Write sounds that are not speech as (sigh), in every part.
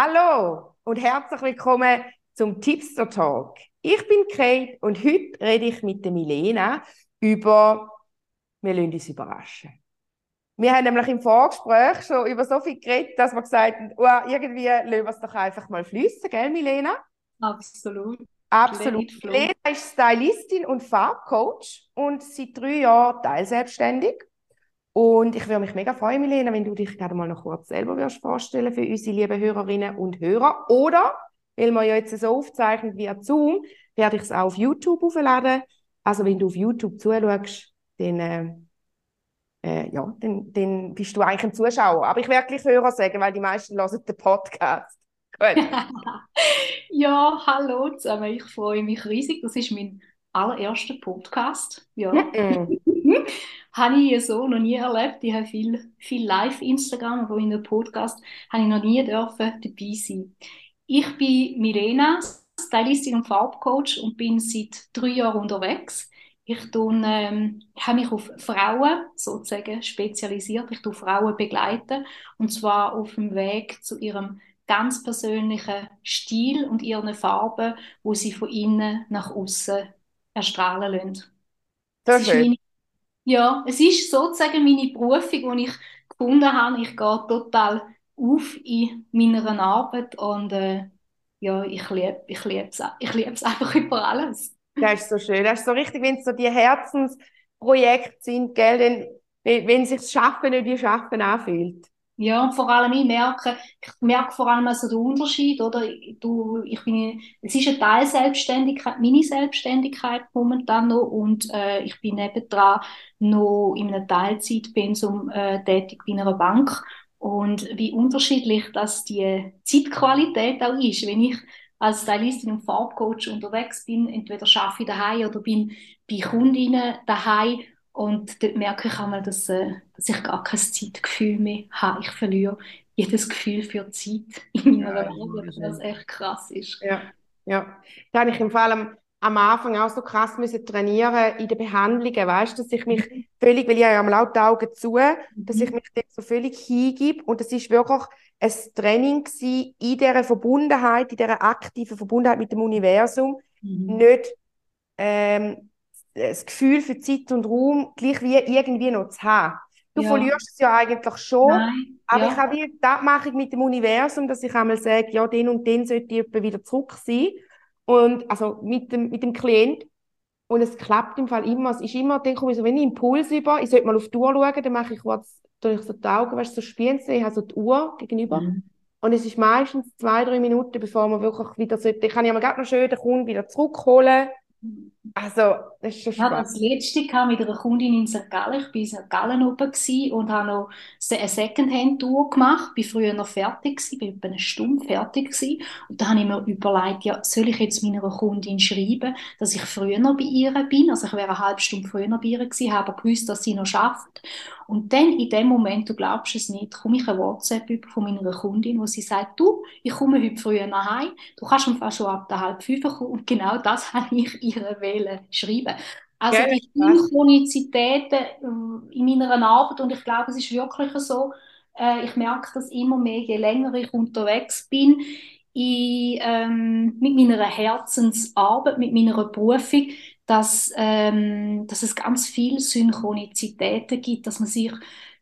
Hallo und herzlich willkommen zum Tipster Talk. Ich bin Kate und heute rede ich mit der Milena über wir lassen uns überraschen. Wir haben nämlich im Vorgespräch schon über so viel geredet, dass wir gesagt haben, oh, irgendwie lassen wir es doch einfach mal fließen, gell, Milena? Absolut. Absolut. Milena ist Stylistin und Farbcoach und seit drei Jahren teilselbstständig. Und ich würde mich mega freuen, Milena, wenn du dich gerade mal noch kurz selber wirst vorstellen für unsere lieben Hörerinnen und Hörer. Oder, weil wir ja jetzt so aufzeichnen via Zoom, werde ich es auch auf YouTube aufladen. Also wenn du auf YouTube zuschaust, dann, äh, äh, ja, dann, dann bist du eigentlich ein Zuschauer. Aber ich werde gleich Hörer sagen, weil die meisten hören den Podcast. (laughs) ja, hallo zusammen. Ich freue mich riesig. Das ist mein allererster Podcast. Ja. (laughs) Habe ich so noch nie erlebt. Ich habe viel, viel Live-Instagram, aber in einem Podcast habe ich noch nie dürfen dabei sein. Ich bin Milena, Stylistin und Farbcoach und bin seit drei Jahren unterwegs. Ich ähm, habe mich auf Frauen sozusagen spezialisiert. Ich tue Frauen begleiten und zwar auf dem Weg zu ihrem ganz persönlichen Stil und ihren Farben, wo sie von innen nach außen erstrahlen lassen. Das ist meine ja, es ist sozusagen meine Berufung, die ich gefunden habe. Ich gehe total auf in meiner Arbeit und äh, ja, ich liebe ich es ich lieb's einfach über alles. Das ist so schön. Das ist so richtig, wenn es so die Herzensprojekte sind, gell, wenn, wenn sich das Schaffen nicht wie Schaffen anfühlt. Ja, und vor allem ich merke, ich merke vor allem also den Unterschied, oder? Du, ich bin, es ist eine Teilselbstständigkeit, meine Selbstständigkeit momentan noch und äh, ich bin nebendran noch in einem Teilzeitpensum äh, tätig bei einer Bank und wie unterschiedlich das die Zeitqualität auch ist, wenn ich als Stylistin und Farbcoach unterwegs bin, entweder schaffe ich daheim oder bin bei Kundinnen daheim und dort merke ich einmal, dass, äh, dass ich gar kein Zeitgefühl mehr habe. Ich verliere jedes Gefühl für Zeit in meiner ja, Arbeit, was echt krass ist. Ja, ja. Da habe ich im Fall am, am Anfang auch so krass müssen trainieren in den Behandlungen, weißt dass ich mich mhm. völlig, weil ich ja am laut Augen zu, dass mhm. ich mich dem so völlig hingib und das ist wirklich ein Training in dieser Verbundenheit, in dieser aktiven Verbundenheit mit dem Universum, mhm. nicht ähm, das Gefühl für Zeit und Raum gleich wie irgendwie noch zu haben. Du ja. verlierst es ja eigentlich schon, Nein. aber ja. ich habe mache ich mit dem Universum, dass ich einmal sage, ja, den und den sollte ich wieder zurück sein. Und, also mit dem, mit dem Klient. Und es klappt im Fall immer. Es ist immer, dann komme ich so, wenn ich Impuls über, ich sollte mal auf die Uhr schauen, dann mache ich kurz durch so die Augen, weißt du, so spielen ich habe so die Uhr gegenüber. Mhm. Und es ist meistens zwei, drei Minuten, bevor man wirklich wieder sollte. Ich kann ja mal gerade noch schön den Kunden wieder zurückholen also, das ist schon spannend. Ja, das letzte kam mit einer Kundin in St. Gallen. Ich war in St. Gallen oben und habe noch eine Secondhand-Tour gemacht. Ich war früher noch fertig, ich war etwa eine Stunde fertig. Gewesen. Und da habe ich mir überlegt, ja, soll ich jetzt meiner Kundin schreiben, dass ich früher noch bei ihr bin? Also ich wäre eine halbe Stunde früher bei ihr gewesen, habe aber gewusst, dass sie noch schafft. Und dann in dem Moment, du glaubst es nicht, komme ich eine WhatsApp über von meiner Kundin, wo sie sagt, du, ich komme heute früher nach Hause, du kannst mir schon ab der halb fünf kommen. Und genau das (laughs) habe ich ihr wählen schreiben. Also ja, die Synchronizitäten äh, in meiner Arbeit, und ich glaube, es ist wirklich so, äh, ich merke das immer mehr, je länger ich unterwegs bin, ich, ähm, mit meiner Herzensarbeit, mit meiner Berufung, dass, ähm, dass es ganz viele Synchronizitäten gibt, dass man sich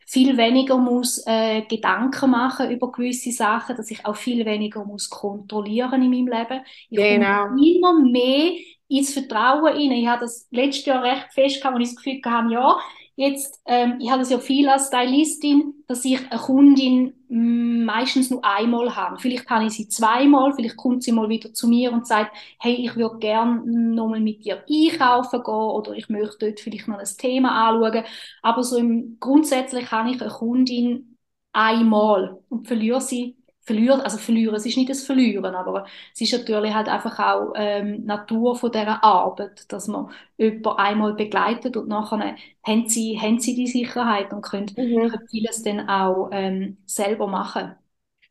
viel weniger muss äh, Gedanken machen über gewisse Sachen, dass ich auch viel weniger muss kontrollieren in meinem Leben. Ich genau. komme immer mehr ins Vertrauen rein. Ich habe das letztes Jahr recht fest gehabt, wo ich das Gefühl hatte, ja, Jetzt, ähm, ich habe das ja viel als Stylistin, dass ich eine Kundin mm, meistens nur einmal habe. Vielleicht habe ich sie zweimal, vielleicht kommt sie mal wieder zu mir und sagt, hey, ich würde gerne nochmal mit dir einkaufen gehen oder ich möchte dort vielleicht noch ein Thema anschauen. Aber so im, grundsätzlich habe ich eine Kundin einmal und verliere sie verlieren, also verlieren, es ist nicht das Verlieren, aber es ist natürlich halt einfach auch ähm, Natur von dieser Arbeit, dass man jemanden einmal begleitet und nachher haben sie, haben sie die Sicherheit und können, mhm. vieles dann auch ähm, selber machen.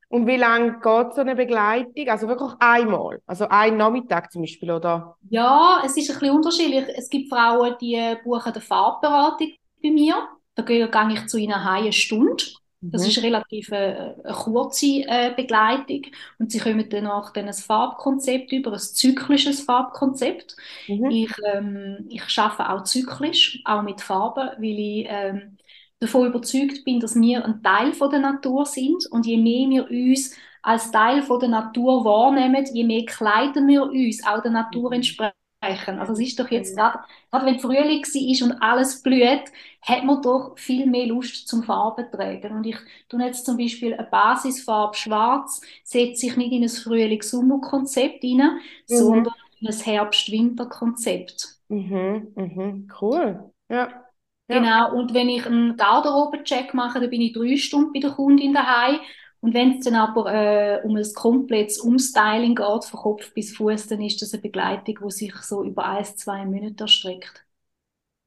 Und wie lange geht so eine Begleitung? Also wirklich einmal? Also ein Nachmittag zum Beispiel, oder? Ja, es ist ein bisschen unterschiedlich. Es gibt Frauen, die buchen eine Farbberatung bei mir. Da gehe ich zu ihnen eine Stunde Das mhm. ist relativ eine, eine kurze äh, Begleitung und sie kommen danach dann ein Farbkonzept über, ein zyklisches Farbkonzept. Mhm. Ich, ähm, ich arbeite auch zyklisch, auch mit Farben, weil ich ähm, davon überzeugt bin, dass wir ein Teil von der Natur sind und je mehr wir uns als Teil von der Natur wahrnehmen, je mehr kleiden wir uns auch der Natur mhm. entsprechend sprechen. Also es ist doch jetzt gerade, gerade wenn Frühling ist und alles blüht, hat man doch viel mehr Lust zum Farben tragen. Und ich tue jetzt zum Beispiel eine Basisfarbe Schwarz, setze ich nicht in ein Frühling-Sommer-Konzept rein, mhm. sondern in ein Herbst-Winter-Konzept. Mhm, mhm, cool. Ja. Ja. Genau, und wenn ich einen Garderobencheck mache, dann bin ich drei Stunden bei der Kundin daheim und wenn es dann aber äh, um ein komplettes Umstyling geht, von Kopf bis Fuß, dann ist das eine Begleitung, die sich so über ein, zwei Minuten erstreckt.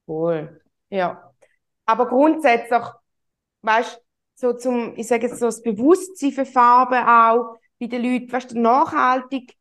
Cool. Ja. Aber grundsätzlich, weißt so zum, ich sage jetzt so, das Bewusstsein für Farben auch bei den Leuten, weißt du, nachhaltig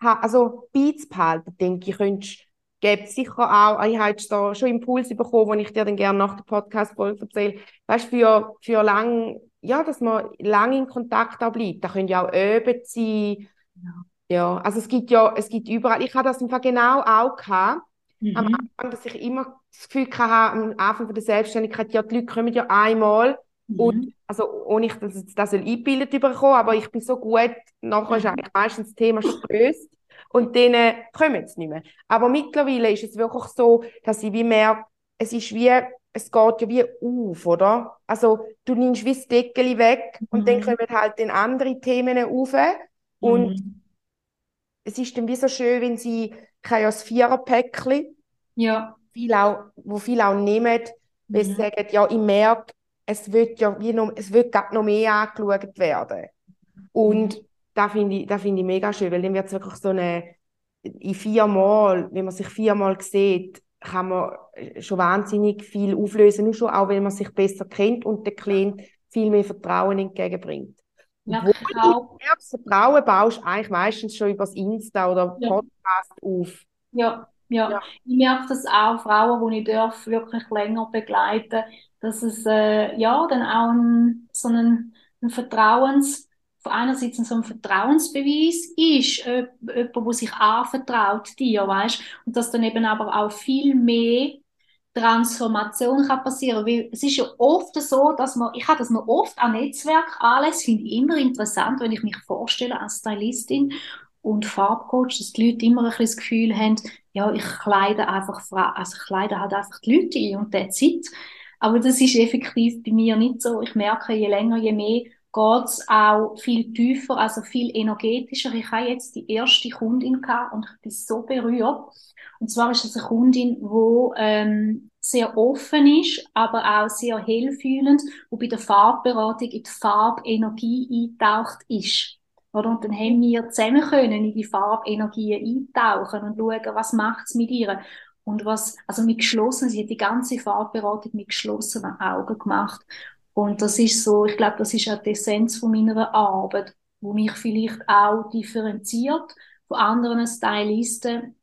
also beizubehalten, denke ich, könntest gibt sicher auch, ich habe jetzt da schon Impulse bekommen, die ich dir dann gerne nach der Podcast-Folge erzähle, weißt du, für, für lang, ja, dass man lange in Kontakt auch bleibt. Da können ja auch Öben sein. Ja. ja, also es gibt ja, es gibt überall, ich habe das im Fall genau auch gehabt, mhm. am Anfang, dass ich immer das Gefühl hatte, am Anfang von der Selbstständigkeit, ja, die Leute kommen ja einmal mhm. und, also ohne ich das, das eingebildet bekommen, aber ich bin so gut, nachher ist eigentlich meistens das Thema schon gelöst und denen kommen sie nicht mehr. Aber mittlerweile ist es wirklich so, dass ich wie merke, es ist wie, es geht ja wie auf, oder? Also du nimmst wie das Deckel weg mhm. und dann mhm. kommen halt dann andere Themen auf und mhm. es ist dann wie so schön, wenn sie, ich habe ja das Viererpäckchen, ja. viel auch, wo viele auch nehmen, weil sie mhm. sagen, ja, ich merke, es wird ja wie noch, es wird noch mehr angeschaut werden. Und mhm da finde ich, find ich mega schön, weil dann wird es wirklich so eine, in viermal, wenn man sich viermal sieht, kann man schon wahnsinnig viel auflösen, nur schon auch, wenn man sich besser kennt und der Klient viel mehr Vertrauen entgegenbringt. Ja, Obwohl das Vertrauen baust du eigentlich meistens schon über das Insta oder ja. Podcast auf. Ja, ja, ja. Ich merke das auch, Frauen, die ich darf, wirklich länger begleiten, dass es äh, ja dann auch ein, so ein, ein Vertrauens einerseits so ein Vertrauensbeweis ist, jemand, der sich anvertraut dir, weißt? Und dass dann eben aber auch viel mehr Transformation kann passieren, weil es ist ja oft so, dass man, ich habe das noch oft an Netzwerk alles, finde ich immer interessant, wenn ich mich vorstelle als Stylistin und Farbcoach, dass die Leute immer ein das Gefühl haben, ja, ich kleide einfach, also ich kleide halt einfach die Leute ein und der Zeit. Aber das ist effektiv bei mir nicht so. Ich merke, je länger, je mehr geht es auch viel tiefer, also viel energetischer. Ich habe jetzt die erste Kundin gehabt und ich bin so berührt. Und zwar ist es eine Kundin, die ähm, sehr offen ist, aber auch sehr hellfühlend, und bei der Farbberatung in die Farbenergie eintaucht ist. Oder? Und dann haben wir zusammen können in die Farbenergie eintauchen und schauen, was macht es mit ihr. Und was, also mit geschlossenen, sie hat die ganze Farbberatung mit geschlossenen Augen gemacht. Und das ist so, ich glaube, das ist auch die Essenz von meiner Arbeit, wo mich vielleicht auch differenziert von anderen Stylisten,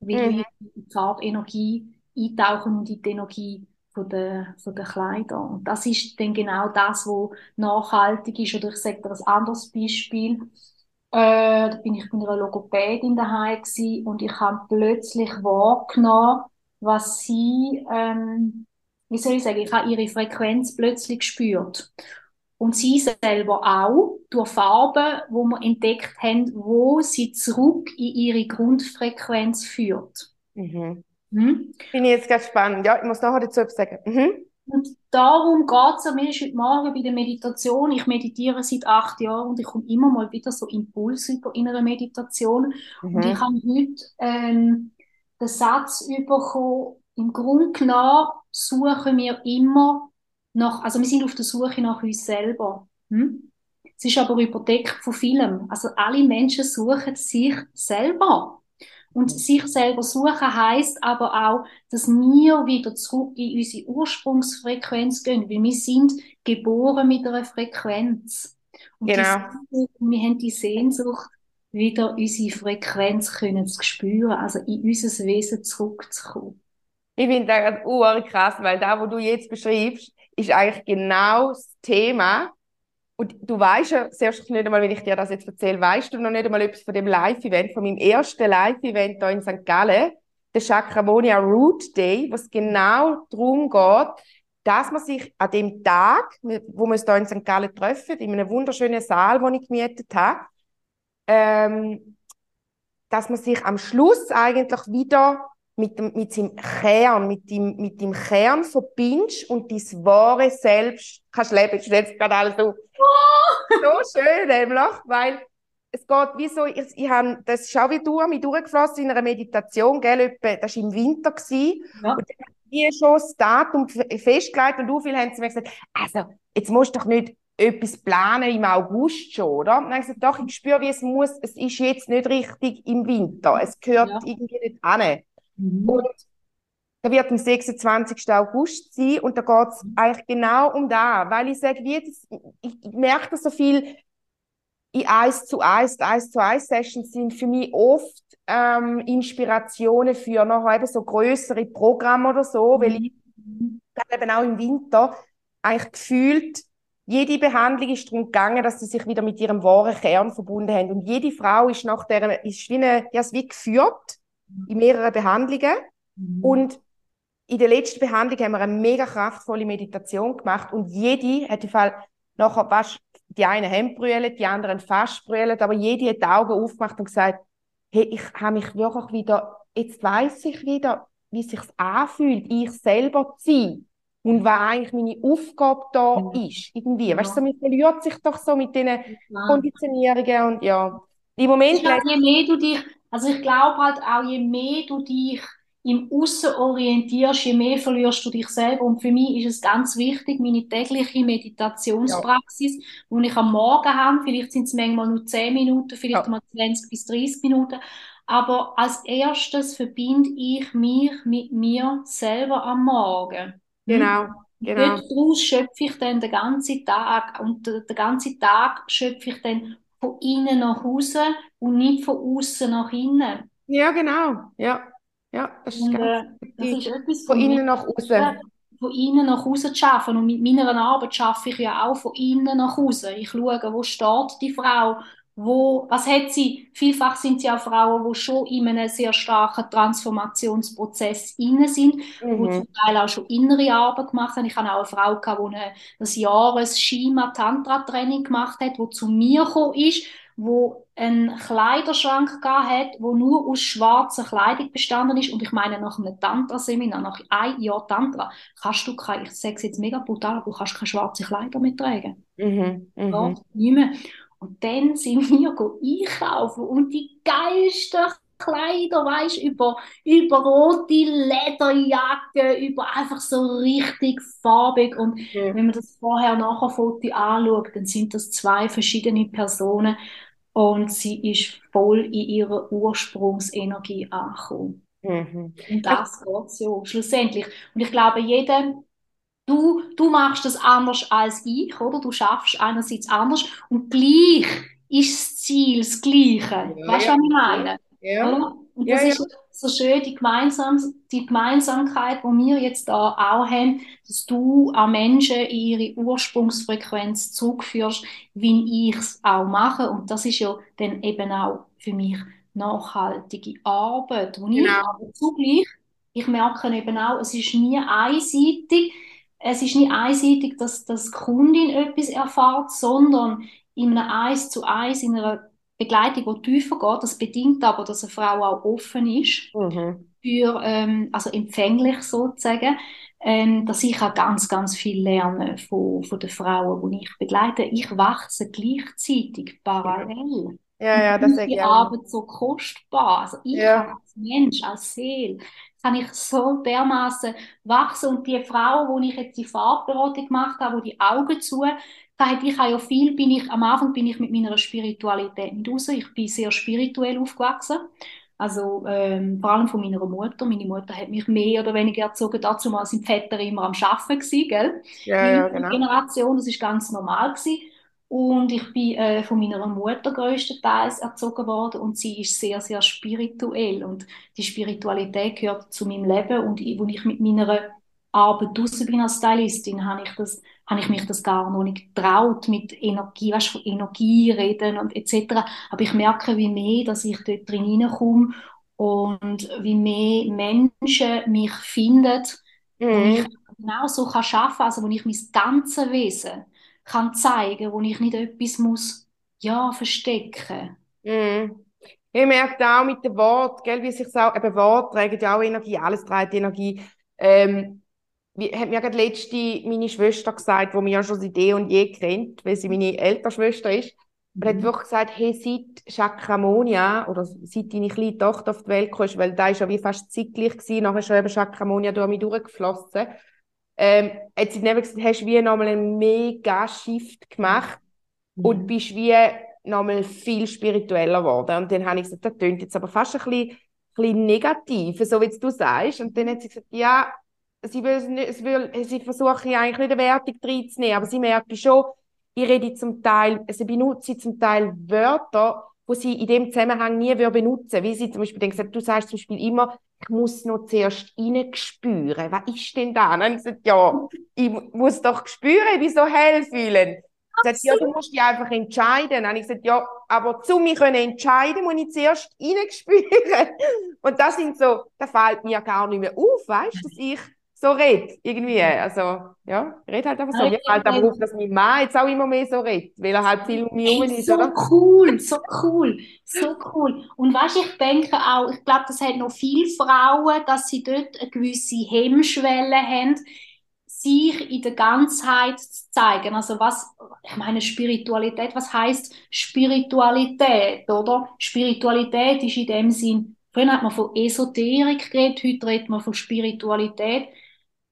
weil mhm. ich in die Farbenergie eintauchen und in die Energie von der, von der Kleider. Und das ist dann genau das, was nachhaltig ist. Oder ich sage dir ein anderes Beispiel. Äh, da bin ich mit einer Logopädin daheim und ich habe plötzlich wahrgenommen, was sie ähm, wie soll ich sagen, ich habe ihre Frequenz plötzlich gespürt. Und sie selber auch, durch Farben, wo wir entdeckt haben, wo sie zurück in ihre Grundfrequenz führt. Mhm. Hm? Finde ich jetzt ganz spannend. Ja, ich muss nachher dazu etwas sagen. Mhm. Und darum geht es mir heute Morgen bei der Meditation. Ich meditiere seit acht Jahren und ich komme immer mal wieder so Impulse über in einer Meditation. Mhm. Und ich habe heute ähm, den Satz bekommen, im Grunde genommen suchen wir immer nach, also wir sind auf der Suche nach uns selber. Hm? Es ist aber überdeckt von vielem. Also alle Menschen suchen sich selber. Und sich selber suchen heißt aber auch, dass wir wieder zurück in unsere Ursprungsfrequenz gehen, weil wir sind geboren mit einer Frequenz. Und genau. Wir haben die Sehnsucht, wieder unsere Frequenz können zu spüren, also in unser Wesen zurückzukommen. Ich finde das gerade krass, weil da, wo du jetzt beschreibst, ist eigentlich genau das Thema. Und du weißt ja, selbst nicht einmal, wenn ich dir das jetzt erzähle, weißt du noch nicht einmal etwas von dem Live-Event, von meinem ersten Live-Event hier in St. Gallen, der Chakramonia Root Day, was genau darum geht, dass man sich an dem Tag, wo wir uns hier in St. Gallen treffen, in einem wunderschönen Saal, den ich gemietet habe, ähm, dass man sich am Schluss eigentlich wieder mit, dem, mit seinem Kern, mit dem, mit dem Kern verbindest und dein wahre Selbst kannst leben. Ich stelle gerade alles so, oh. so schön nämlich, weil es geht wie so, ich, ich habe, das ist auch wie du, mich durchgeflossen in einer Meditation, gell, das war im Winter gewesen, ja. und dann wie schon das Datum festgelegt und du viel haben sie mir gesagt, also, jetzt musst du doch nicht etwas planen im August schon, oder? Und dann habe ich gesagt, doch, ich spüre, wie es muss, es ist jetzt nicht richtig im Winter, es gehört ja. irgendwie nicht an. Mhm. Und da wird am 26. August sein und da geht es eigentlich genau um da, weil ich sage, wie das, ich, ich merke das so viel in 1 zu 1, 1 zu 1 Sessions sind für mich oft ähm, Inspirationen für noch eben so größere Programme oder so, mhm. weil ich eben auch im Winter eigentlich gefühlt jede Behandlung ist darum gegangen, dass sie sich wieder mit ihrem wahren Kern verbunden haben. Und jede Frau ist nach der, ist wie, eine, ja, wie geführt in mehreren Behandlungen. Mhm. Und in der letzten Behandlung haben wir eine mega kraftvolle Meditation gemacht und jede hat im Fall nachher fast, die einen haben brüllt, die anderen fast brüllt, aber jede hat die Augen aufgemacht und gesagt, hey, ich habe mich wirklich wieder, jetzt weiß ich wieder, wie es sich anfühlt, ich selber zu sein und was eigentlich meine Aufgabe da ja. ist, irgendwie. Ja. Weißt du, man verliert sich doch so mit diesen ja. Konditionierungen und ja. Im Moment... Glaube, je mehr du dich also ich glaube halt auch, je mehr du dich im Aussen orientierst, je mehr verlierst du dich selber. Und für mich ist es ganz wichtig, meine tägliche Meditationspraxis, ja. die ich am Morgen habe, vielleicht sind es manchmal nur 10 Minuten, vielleicht ja. mal 20 bis 30 Minuten, aber als erstes verbinde ich mich mit mir selber am Morgen. Genau. Genau. Daraus schöpfe ich dann den ganzen Tag und den ganzen Tag schöpfe ich dann von innen nach außen und nicht von außen nach innen. Ja, genau. Ja, ja das ist, und, ganz äh, das ist etwas von, innen nach außen. Von innen nach außen zu arbeiten. Und mit meiner Arbeit schaffe ich ja auch von innen nach außen. Ich schaue, wo steht die Frau, wo, was hat sie? Vielfach sind sie auch Frauen, die schon in einem sehr starken Transformationsprozess inne sind, mhm. die zum Teil auch schon innere Arbeit gemacht haben. Ich hatte auch eine Frau, gehabt, die eine, das Jahres Shima Tantra Training gemacht hat, die zu mir gekommen ist, wo einen Kleiderschrank hat, wo nur aus schwarzer Kleidung bestanden ist. Und ich meine, nach einem Tantra-Seminar, nach einem Jahr Tantra, kannst du keine, ich sage es jetzt mega brutal, du kannst keine schwarze Kleider mehr tragen. Mhm, mh. ja, nicht mehr. Und dann sind wir einkaufen und die geilsten Kleider, weißt über, über rote Lederjacke, über einfach so richtig farbig. Und mhm. wenn man das vorher nachher Foto anschaut, dann sind das zwei verschiedene Personen und sie ist voll in ihrer Ursprungsenergie angekommen. Mhm. Und das geht so, schlussendlich. Und ich glaube, jeder Du, du machst das anders als ich, oder? Du schaffst einerseits anders und gleich ist das Ziel das Gleiche. Ja, weißt du, ja. was ich meine? Ja. Und das ja, ist so schön, die, Gemeinsam die Gemeinsamkeit, die wir jetzt da auch haben, dass du an Menschen in ihre Ursprungsfrequenz zurückführst, wie ich es auch mache. Und das ist ja dann eben auch für mich nachhaltige Arbeit, wo genau. ich aber zugleich, ich merke eben auch, es ist nie einseitig, es ist nicht einseitig, dass, dass die Kundin etwas erfährt, sondern in einem Eins zu Eins, in einer Begleitung, die tiefer geht. Das bedingt aber, dass eine Frau auch offen ist, mhm. für, ähm, also empfänglich sozusagen, ähm, dass ich auch ganz, ganz viel lerne von, von den Frauen, die ich begleite. Ich wachse gleichzeitig parallel. Ja, ja, das ist die Arbeit so kostbar. Also ich ja. als Mensch, als Seele, kann ich so dermaßen wachsen. Und die Frau, wo ich jetzt die Farbberatung gemacht habe, wo die Augen zu hat, ich habe ja viel, bin ich, am Anfang bin ich mit meiner Spiritualität nicht raus. Ich bin sehr spirituell aufgewachsen. Also ähm, vor allem von meiner Mutter. Meine Mutter hat mich mehr oder weniger erzogen. Dazu mal sind die Väter immer am Arbeiten gewesen, gell? Ja, ja, genau. Generation, das ist ganz normal gewesen. Und ich bin äh, von meiner Mutter größtenteils erzogen worden und sie ist sehr, sehr spirituell. Und die Spiritualität gehört zu meinem Leben. Und ich, als ich mit meiner Arbeit draußen bin als Stylistin, habe ich das habe ich mich das gar noch nicht getraut, mit Energie, weißt, von Energie reden und etc. Aber ich merke, wie mehr, dass ich dort drin hineinkomme und wie mehr Menschen mich finden, mhm. wo ich genau so kann arbeiten also wo ich mein ganzes Wesen kann zeigen, wo ich nicht etwas muss, ja, verstecken. Mhm. Ich merke auch mit dem Wort, gell, wie sich auch, eben Wort trägt ja auch Energie, alles trägt Energie. Ähm, wie, hat mir gerade letzte meine Schwester gesagt, die mich ja schon seit eh und je kennt, weil sie meine ältere Schwester ist. Mhm. hat wirklich gesagt, hey, seit Chakramonia, oder seit deine kleine Tochter auf die Welt kam, weil da ist ja wie fast zeitgleich gewesen, nachher ist schon eben Chakramonia durch mich durchgeflossen, ähm, hat sie dann gesagt, hast du wie nochmal einen mega Shift gemacht mhm. und bist wie nochmal viel spiritueller geworden. Und dann habe ich gesagt, das klingt jetzt aber fast ein bisschen, bisschen negativ, so wie du sagst. Und dann hat sie gesagt, ja, sie, will, sie, will, sie versuche eigentlich nicht eine Wertung reinzunehmen, aber sie merkt schon, ich rede zum Teil, also benutze zum Teil Wörter, wo sie in dem Zusammenhang nie benutzen Wie sie zum Beispiel gesagt, du sagst zum Beispiel immer, ich muss noch zuerst reinspüren. Was ist denn da? Und dann ich gesagt, ja, ich muss doch spüren, wieso hell fühlen. Sagt, ja, du musst dich einfach entscheiden. Dann habe ich gesagt, ja, aber zu mir können entscheiden, muss ich zuerst reinspüren. (laughs) Und das sind so, da fällt mir gar nicht mehr auf, weißt du, dass ich so rede, irgendwie. Also, ja, ich rede halt einfach so. Mir fällt aber auf, dass mein Mann jetzt auch immer mehr so redet, weil er halt viel um mich herum ist, so oder? cool, so cool, so cool. Und du, ich denke auch, ich glaube, das hat noch viele Frauen, dass sie dort eine gewisse Hemmschwelle haben, sich in der Ganzheit zu zeigen. Also was, ich meine Spiritualität, was heißt Spiritualität, oder? Spiritualität ist in dem Sinn, früher hat man von Esoterik geredet, heute redet man von Spiritualität.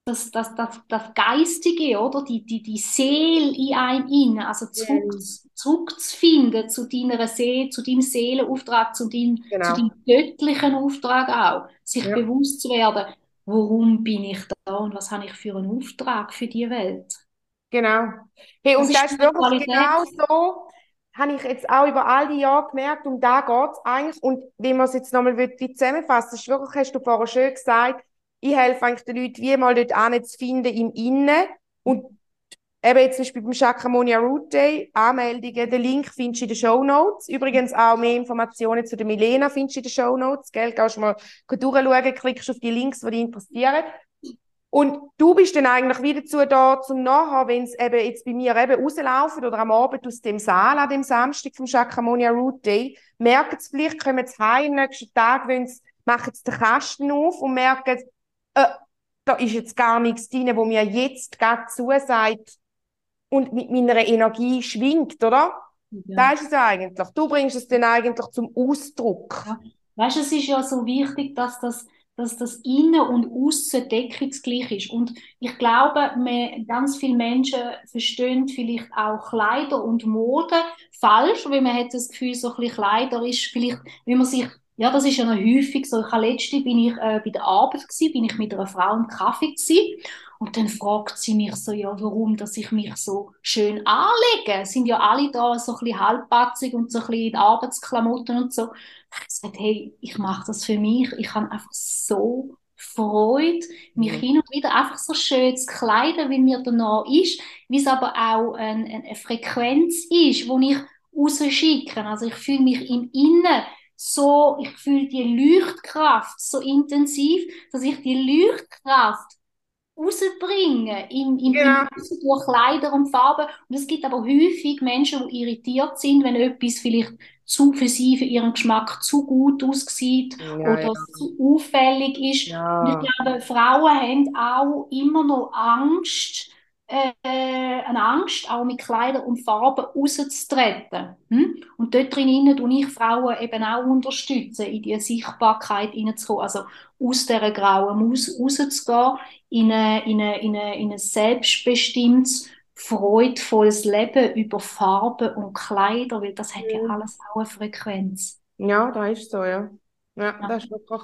Das, das, das, das Geistige, oder? Die, die, die Seele in einem innen, also zurück, yeah. zurückzufinden zu deiner Seele, zu deinem Seelenauftrag, zu deinem, genau. zu deinem göttlichen Auftrag auch. Sich ja. bewusst zu werden, warum bin ich da und was habe ich für einen Auftrag für die Welt. Genau. Hey, und das, ist wirklich genau so, habe ich jetzt auch über all die Jahre gemerkt, um da geht es eigentlich. Und wie man es jetzt nochmal zusammenfassen ist wirklich, hast du vorher schön gesagt, ich helfe eigentlich den Leuten, wie mal dort zu finden im Innen und Eben jetzt zum Beispiel beim Shakramonia Root Day, Anmeldungen, den Link findest du in den Show Notes. Übrigens auch mehr Informationen zu der Milena findest du in den Show Notes, gell? Gehst du mal durchschauen, klickst auf die Links, die dich interessieren. Und du bist dann eigentlich wieder dazu da, zum Nachher, wenn es eben jetzt bei mir eben rauslaufen oder am Abend aus dem Saal an dem Samstag vom Shakramonia Root Day, merken sie vielleicht, kommen sie heim, nächsten Tag, wenn sie, machen den Kasten auf und merken, äh, da ist jetzt gar nichts drin, wo mir jetzt gerade zusagt, und mit meiner Energie schwingt, oder? Ja. Das ist es eigentlich. Du bringst es dann eigentlich zum Ausdruck. Ja. Weißt du, es ist ja so wichtig, dass das, dass das Innen und Aussen deckungsgleich ist. Und ich glaube, wir, ganz viele Menschen verstehen vielleicht auch Kleider und Mode falsch, weil man hat das Gefühl, so ein bisschen Kleider ist vielleicht, wenn man sich ja, das ist ja noch häufig so. Ich habe letzte bin ich äh, bei der Arbeit gewesen, bin ich mit einer Frau im Kaffee gewesen und dann fragt sie mich so, ja, warum, dass ich mich so schön anlege. Sind ja alle da so ein bisschen halbpatzig und so ein bisschen in Arbeitsklamotten und so. Ich gesagt, hey, ich mache das für mich. Ich habe einfach so Freude, mich mhm. hin und wieder einfach so schön zu kleiden, wie mir danach ist, wie es aber auch ein, eine Frequenz ist, die ich rausschicke. Also ich fühle mich im Innen so, ich fühle die Leuchtkraft so intensiv, dass ich die Leuchtkraft rausbringe im, im, genau. im durch Kleider und Farben. Und es gibt aber häufig Menschen, die irritiert sind, wenn etwas vielleicht zu für sie, für ihren Geschmack zu gut aussieht ja, oder ja. zu auffällig ist. Ja. Und ich glaube, Frauen haben auch immer noch Angst, äh, eine Angst, auch mit Kleidern und Farben rauszutreten. Hm? Und dort drin tue ich Frauen eben auch unterstützen, in die Sichtbarkeit hineinzukommen. Also aus dieser grauen Maus rauszugehen, in, eine, in, eine, in, eine, in ein selbstbestimmtes, freudvolles Leben über Farben und Kleider, weil das hat ja alles auch eine Frequenz. Ja, da ist so, ja. Ja, ja. das ist wirklich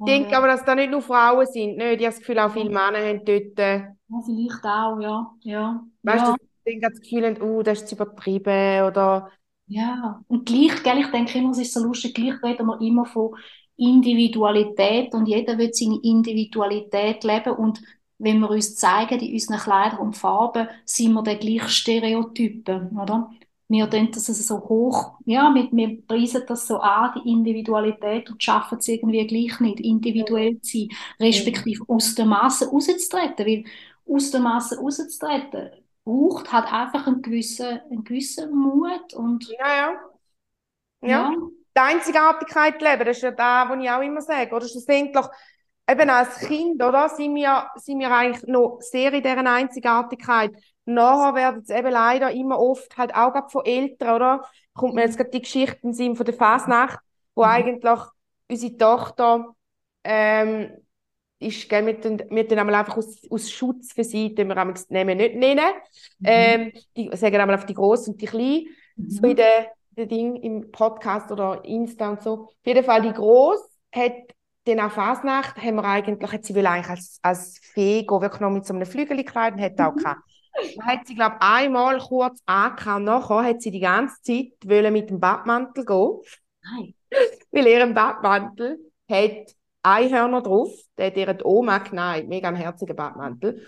ich denke aber, dass da nicht nur Frauen sind. Nicht? Ich habe das Gefühl, auch viele Männer haben dort. Äh, ja, vielleicht auch, ja. ja. Weißt du, ja. dass das Gefühl haben, oh, das ist übertrieben oder. Ja, und gleich, gell, ich denke immer, es ist so lustig, gleich reden wir immer von Individualität und jeder wird seine Individualität leben und wenn wir uns zeigen in unseren Kleidern und Farben, sind wir dann gleich Stereotypen, oder? Wir das so hoch, ja, wir, wir preisen das so an, die Individualität und schaffen es irgendwie gleich nicht, individuell zu sein, respektive aus der Masse rauszutreten, weil aus der Masse rauszutreten braucht halt einfach einen gewissen, einen gewissen Mut und ja, ja. Ja. ja. Die Einzigartigkeit leben, das ist ja das, was ich auch immer sage. Oder schlussendlich, eben als Kind, oder, sind wir, sind wir eigentlich noch sehr in dieser Einzigartigkeit. Nachher werden es eben leider immer oft halt auch von Eltern, oder? Kommt mir jetzt gerade die Geschichten sind von der Fasnacht, wo mhm. eigentlich unsere Tochter ähm, ist, gell, wir tun, wir tun einmal einfach aus, aus Schutz für sie, den wir einmal nicht nennen. Mhm. Ähm, die sagen einmal auf die Große und die Kleine, mhm. so in der, der Ding im Podcast oder Insta und so. Auf jeden Fall die Große hat dann auch Fasnacht, haben wir eigentlich, hat sie will eigentlich als, als Fee gehen, wirklich noch mit so einem Flügelkleid und hat auch mhm. Hat sie, glaube ich, einmal kurz angehauen. Nachher hat sie die ganze Zeit mit dem Badmantel gehen. Nein. (laughs) Weil ihren Badmantel hat Einhörner drauf. Der hat ihre Oma geneigt. Mega ein herziger Badmantel.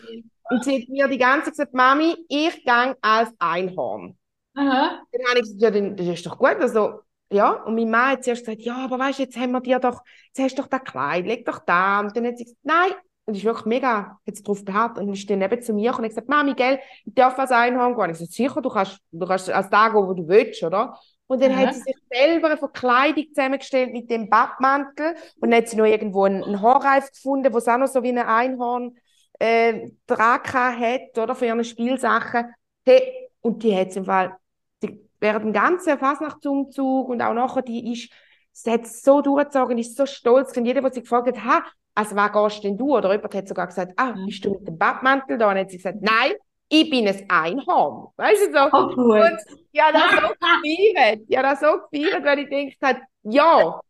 Und sie hat mir die ganze Zeit gesagt, Mami, ich gehe als Einhorn. Aha. Dann habe ich gesagt, ja, das ist doch gut. Also, ja, und meine Mann hat zuerst gesagt, ja, aber weißt du, jetzt haben wir dir doch, jetzt hast du doch das Kleid, leg doch da. Und dann hat sie gesagt, nein. Und ist wirklich mega, jetzt drauf beharrt und ist dann neben zu mir und hat gesagt, Mami, gell, ich darf als Einhorn gehen. Ich gesagt, sicher, du kannst, du kannst als da gehen, wo du willst, oder? Und dann mhm. hat sie sich selber eine Verkleidung zusammengestellt mit dem Badmantel. Und dann hat sie noch irgendwo einen, einen Haarreif gefunden, wo es auch noch so wie ein Einhorn äh, dran hat, oder, für ihre Spielsachen. Hey, und die hat im Fall, die, während dem ganzen Fasnachtsumzug und auch nachher, die ist, sie hat so durchgezogen, ist so stolz. Und jeder, der sie gefragt hat, ha, also wer gehst denn du? Oder jemand hat sogar gesagt, ah, mhm. bist du mit dem Badmantel da? Und dann hat sie gesagt, nein, ich bin ein Einhorn. Weißt du so? Oh, gut. Und ja, das so gefeiert. Ja, das so gefeiert, weil ich gedacht habe, ja.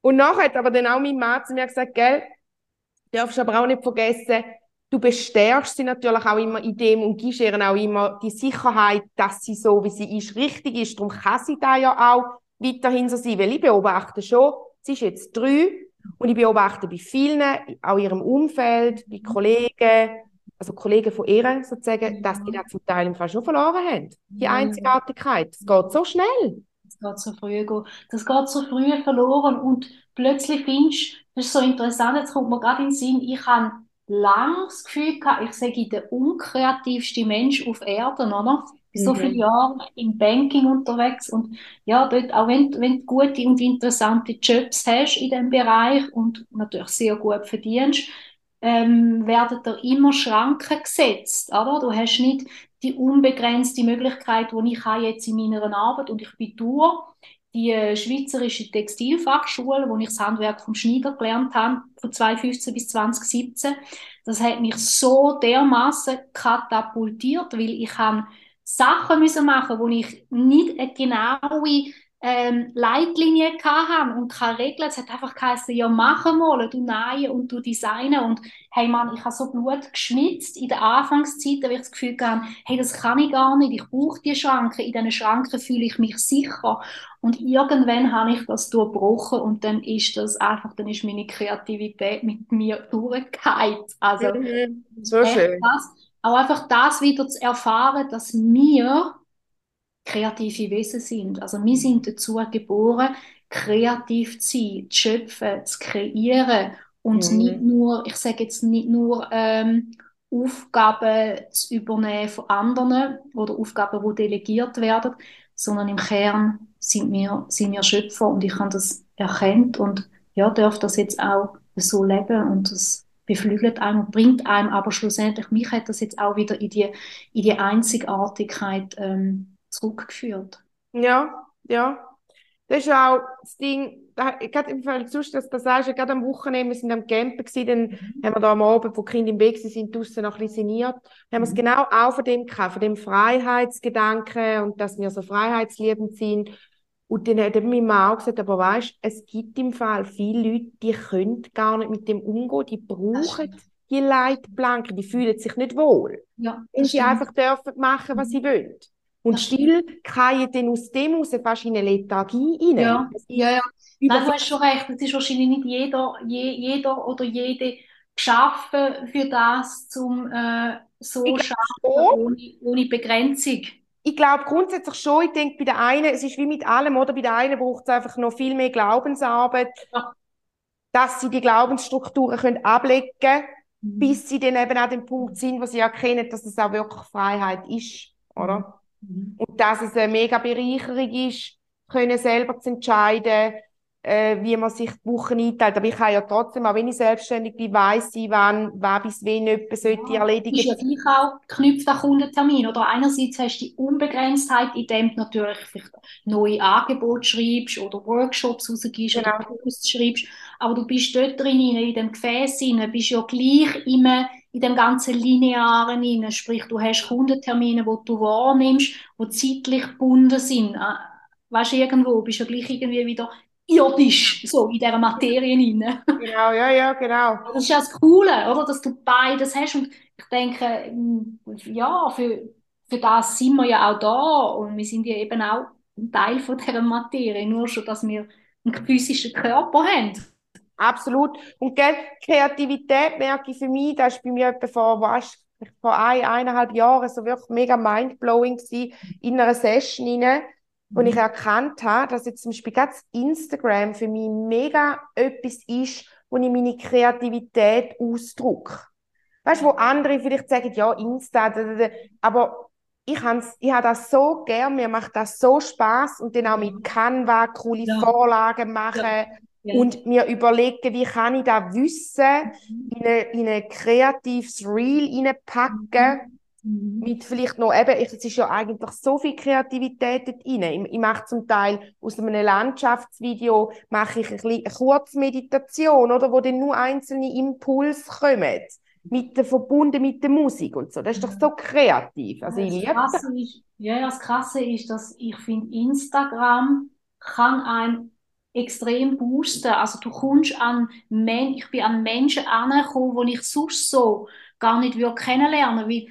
Und nachher hat aber dann auch mein Mann zu mir gesagt, gell, darfst aber auch nicht vergessen, du bestärkst sie natürlich auch immer in dem und gibst ihr auch immer die Sicherheit, dass sie so, wie sie ist, richtig ist. Darum kann sie da ja auch weiterhin so sein, weil ich beobachte schon, sie ist jetzt drei und ich beobachte bei vielen, auch in ihrem Umfeld, bei Kollegen, also Kollegen von ihr sozusagen, dass die das zum Teil im Fall schon verloren haben. Die Einzigartigkeit. Es geht so schnell. Das geht so früh, das geht so früh verloren und plötzlich findest das ist so interessant, jetzt kommt mir gerade in den Sinn, ich habe lange das Gefühl gehabt, ich sage der unkreativste Mensch auf Erden, oder? Bin so mhm. viele Jahre im Banking unterwegs und ja, dort, auch wenn, wenn du gute und interessante Jobs hast in diesem Bereich und natürlich sehr gut verdienst, ähm, werden da immer Schranken gesetzt, oder? Du hast nicht die unbegrenzte Möglichkeit, die ich habe jetzt in meiner Arbeit und ich bin durch die äh, Schweizerische Textilfachschule, wo ich das Handwerk vom Schneider gelernt habe, von 2015 bis 2017. Das hat mich so dermaßen katapultiert, weil ich habe Sachen müssen machen, wo ich nicht eine genaue ähm, Leitlinien haben und keine Regeln. Es hat einfach geheißen, ja, machen mal, du nähen und du designen. Und hey Mann, ich habe so Blut geschwitzt in der Anfangszeit, da ich das Gefühl hatte, hey, das kann ich gar nicht, ich brauche die Schranken. In diesen Schranken fühle ich mich sicher. Und irgendwann habe ich das durchbrochen und dann ist das einfach, dann ist meine Kreativität mit mir durchgeheilt. Also, mhm. so schön. Das, auch einfach das wieder zu erfahren, dass wir kreative Wesen sind. Also wir sind dazu geboren, kreativ zu sein, zu schöpfen, zu kreieren und mhm. nicht nur, ich sage jetzt nicht nur ähm, Aufgaben zu übernehmen von anderen oder Aufgaben, die delegiert werden, sondern im Kern sind wir, sind wir Schöpfer und ich habe das erkannt und ja, darf das jetzt auch so leben und das beflügelt einem und bringt einem aber schlussendlich, mich hat das jetzt auch wieder in die, in die Einzigartigkeit ähm, zurückgeführt. Ja, ja. Das ist auch das Ding, gerade im Fall sonst das Passage, gerade am Wochenende, wir sind am Campen gewesen, dann mhm. haben wir da am Abend, wo die Kinder im Weg sind, draußen noch ein bisschen sinniert, haben wir es mhm. genau auch von dem gehabt, von dem Freiheitsgedanken und dass wir so freiheitsliebend sind. Und dann hat mein Mann auch gesagt, aber weißt, es gibt im Fall viele Leute, die können gar nicht mit dem umgehen, die brauchen die Leitplanken, die fühlen sich nicht wohl. Ja, wenn sie einfach dürfen machen, was sie wollen. Und das still fallen dann aus dem raus fast in eine Lethargie rein. Ja, ja, ja. Nein, du hast schon recht. Es ist wahrscheinlich nicht jeder, je, jeder oder jede geschaffen für das, zum äh, so Ich schaffen, schon. ohne, ohne Begrenzung? Ich glaube grundsätzlich schon, ich denke bei der einen, es ist wie mit allem, oder? Bei der einen braucht es einfach noch viel mehr Glaubensarbeit, Ja. dass sie die Glaubensstrukturen können ablegen können, Mhm. bis sie dann eben an dem Punkt sind, wo sie erkennen, dass es auch wirklich Freiheit ist, oder? Mhm. Und dass es eine mega Bereicherung ist, können selber zu entscheiden, äh, wie man sich die Woche einteilt. Aber ich kann ja trotzdem, auch wenn ich selbstständig bin, weiss ich, wann, wann bis wen jemand sollte ist erledigen. ja gleich auch geknüpft an Kundentermin. Oder einerseits hast du die Unbegrenztheit, indem du natürlich vielleicht neue Angebote schreibst oder Workshops rausgibst Genau. oder Posts schreibst. Aber du bist dort drin, in dem Gefäß drin, bist ja gleich immer in dem ganzen Linearen drin. Sprich, du hast Kundentermine, die du wahrnimmst, die zeitlich gebunden sind. Äh, Weißt du, irgendwo bist du ja gleich irgendwie wieder irdisch, so in dieser Materie drin. Genau, ja, ja, genau. Das ist ja das Coole, oder? Dass du beides hast. Und ich denke, mm, ja, für, für das sind wir ja auch da. Und wir sind ja eben auch ein Teil von dieser Materie. Nur schon, dass wir einen physischen Körper haben. Absolut. Und gell, Kreativität merke ich für mich, das ist bei mir etwa vor, weißt, vor ein, eineinhalb Jahren so wirklich mega mindblowing gewesen, in einer Session rein, wo ich erkannt habe, dass jetzt zum Beispiel das Instagram für mich mega etwas ist, wo ich meine Kreativität ausdrücke. Weißt du, wo andere vielleicht sagen, ja, Insta, da, da, da. aber ich habe ich hab das so gern, mir macht das so Spaß und dann auch mit Canva coole Ja. Vorlagen machen Ja. und mir überlegen, wie kann ich das Wissen in ein, in ein kreatives Reel reinpacken, Mhm. Mit vielleicht noch eben, es ist ja eigentlich so viel Kreativität dort rein. Ich, ich mache zum Teil aus einem Landschaftsvideo mache ich ein bisschen eine Kurzmeditation, oder, wo dann nur einzelne Impulse kommen, mit der, verbunden mit der Musik und so. Das ist doch so kreativ. Also ich Das liebe das. Ist, ja, das Krasse ist, dass ich finde, Instagram kann einen extrem boosten. Also du kommst an Men ich bin an Menschen angekommen, die ich sonst so gar nicht würde kennenlernen, weil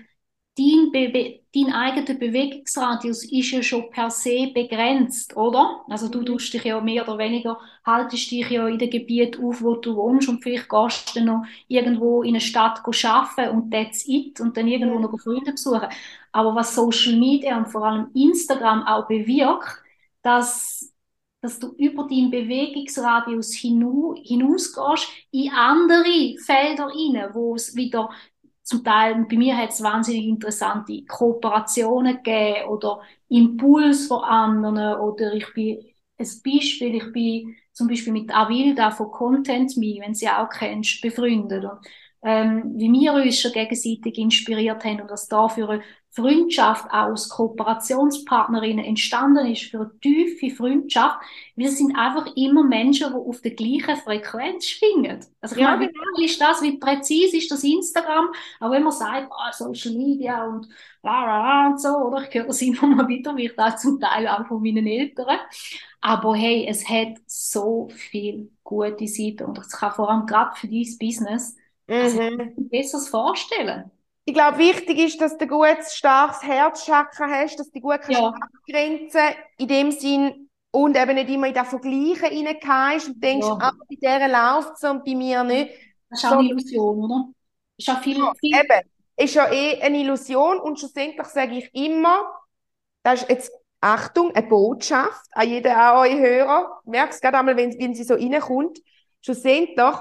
dein, Be dein eigener Bewegungsradius ist ja schon per se begrenzt, oder? Also du Mhm. tust dich ja mehr oder weniger, haltest dich ja in dem Gebiet auf, wo du wohnst und vielleicht gehst du dann noch irgendwo in eine Stadt arbeiten und that's it und dann irgendwo noch Freunde besuchen. Aber was Social Media und vor allem Instagram auch bewirkt, dass, dass du über deinen Bewegungsradius hinu hinausgehst in andere Felder rein, wo es wieder zum Teil, bei mir hat es wahnsinnig interessante Kooperationen gegeben oder Impuls von anderen oder ich bin, ein Beispiel, ich bin zum Beispiel mit Avilda von Content Me, wenn sie auch kennst, befreundet. Und ähm, wie wir uns schon gegenseitig inspiriert haben und was da für eine Freundschaft aus Kooperationspartnerinnen entstanden ist, für eine tiefe Freundschaft. Wir sind einfach immer Menschen, die auf der gleichen Frequenz schwingen. Also ich Ja, meine, wie geil ist das, wie präzise ist das Instagram, auch wenn man sagt, ah, Social Media und bla bla bla und so, oder? Ich höre das immer mal wieder, wie ich das zum Teil auch von meinen Eltern. Aber hey, es hat so viel gute Seiten und es kann vor allem gerade für dein Business also, Mhm. ein besseres vorstellen. Ich glaube, wichtig ist, dass du ein gutes, starkes Herzchakra hast, dass du gut kannst Ja, abgrenzen in dem Sinn und eben nicht immer in das Vergleichen reingehst und denkst, ja. ah, bei der läuft es und bei mir nicht. Das ist auch eine Illusion, oder? Das ist auch viel, Ja, viel, eben, ist ja eh eine Illusion und schlussendlich sage ich immer, das ist jetzt, Achtung, eine Botschaft an jeden, an eure Hörer. Merkst gerade einmal, wenn, wenn sie so reinkommt. Schlussendlich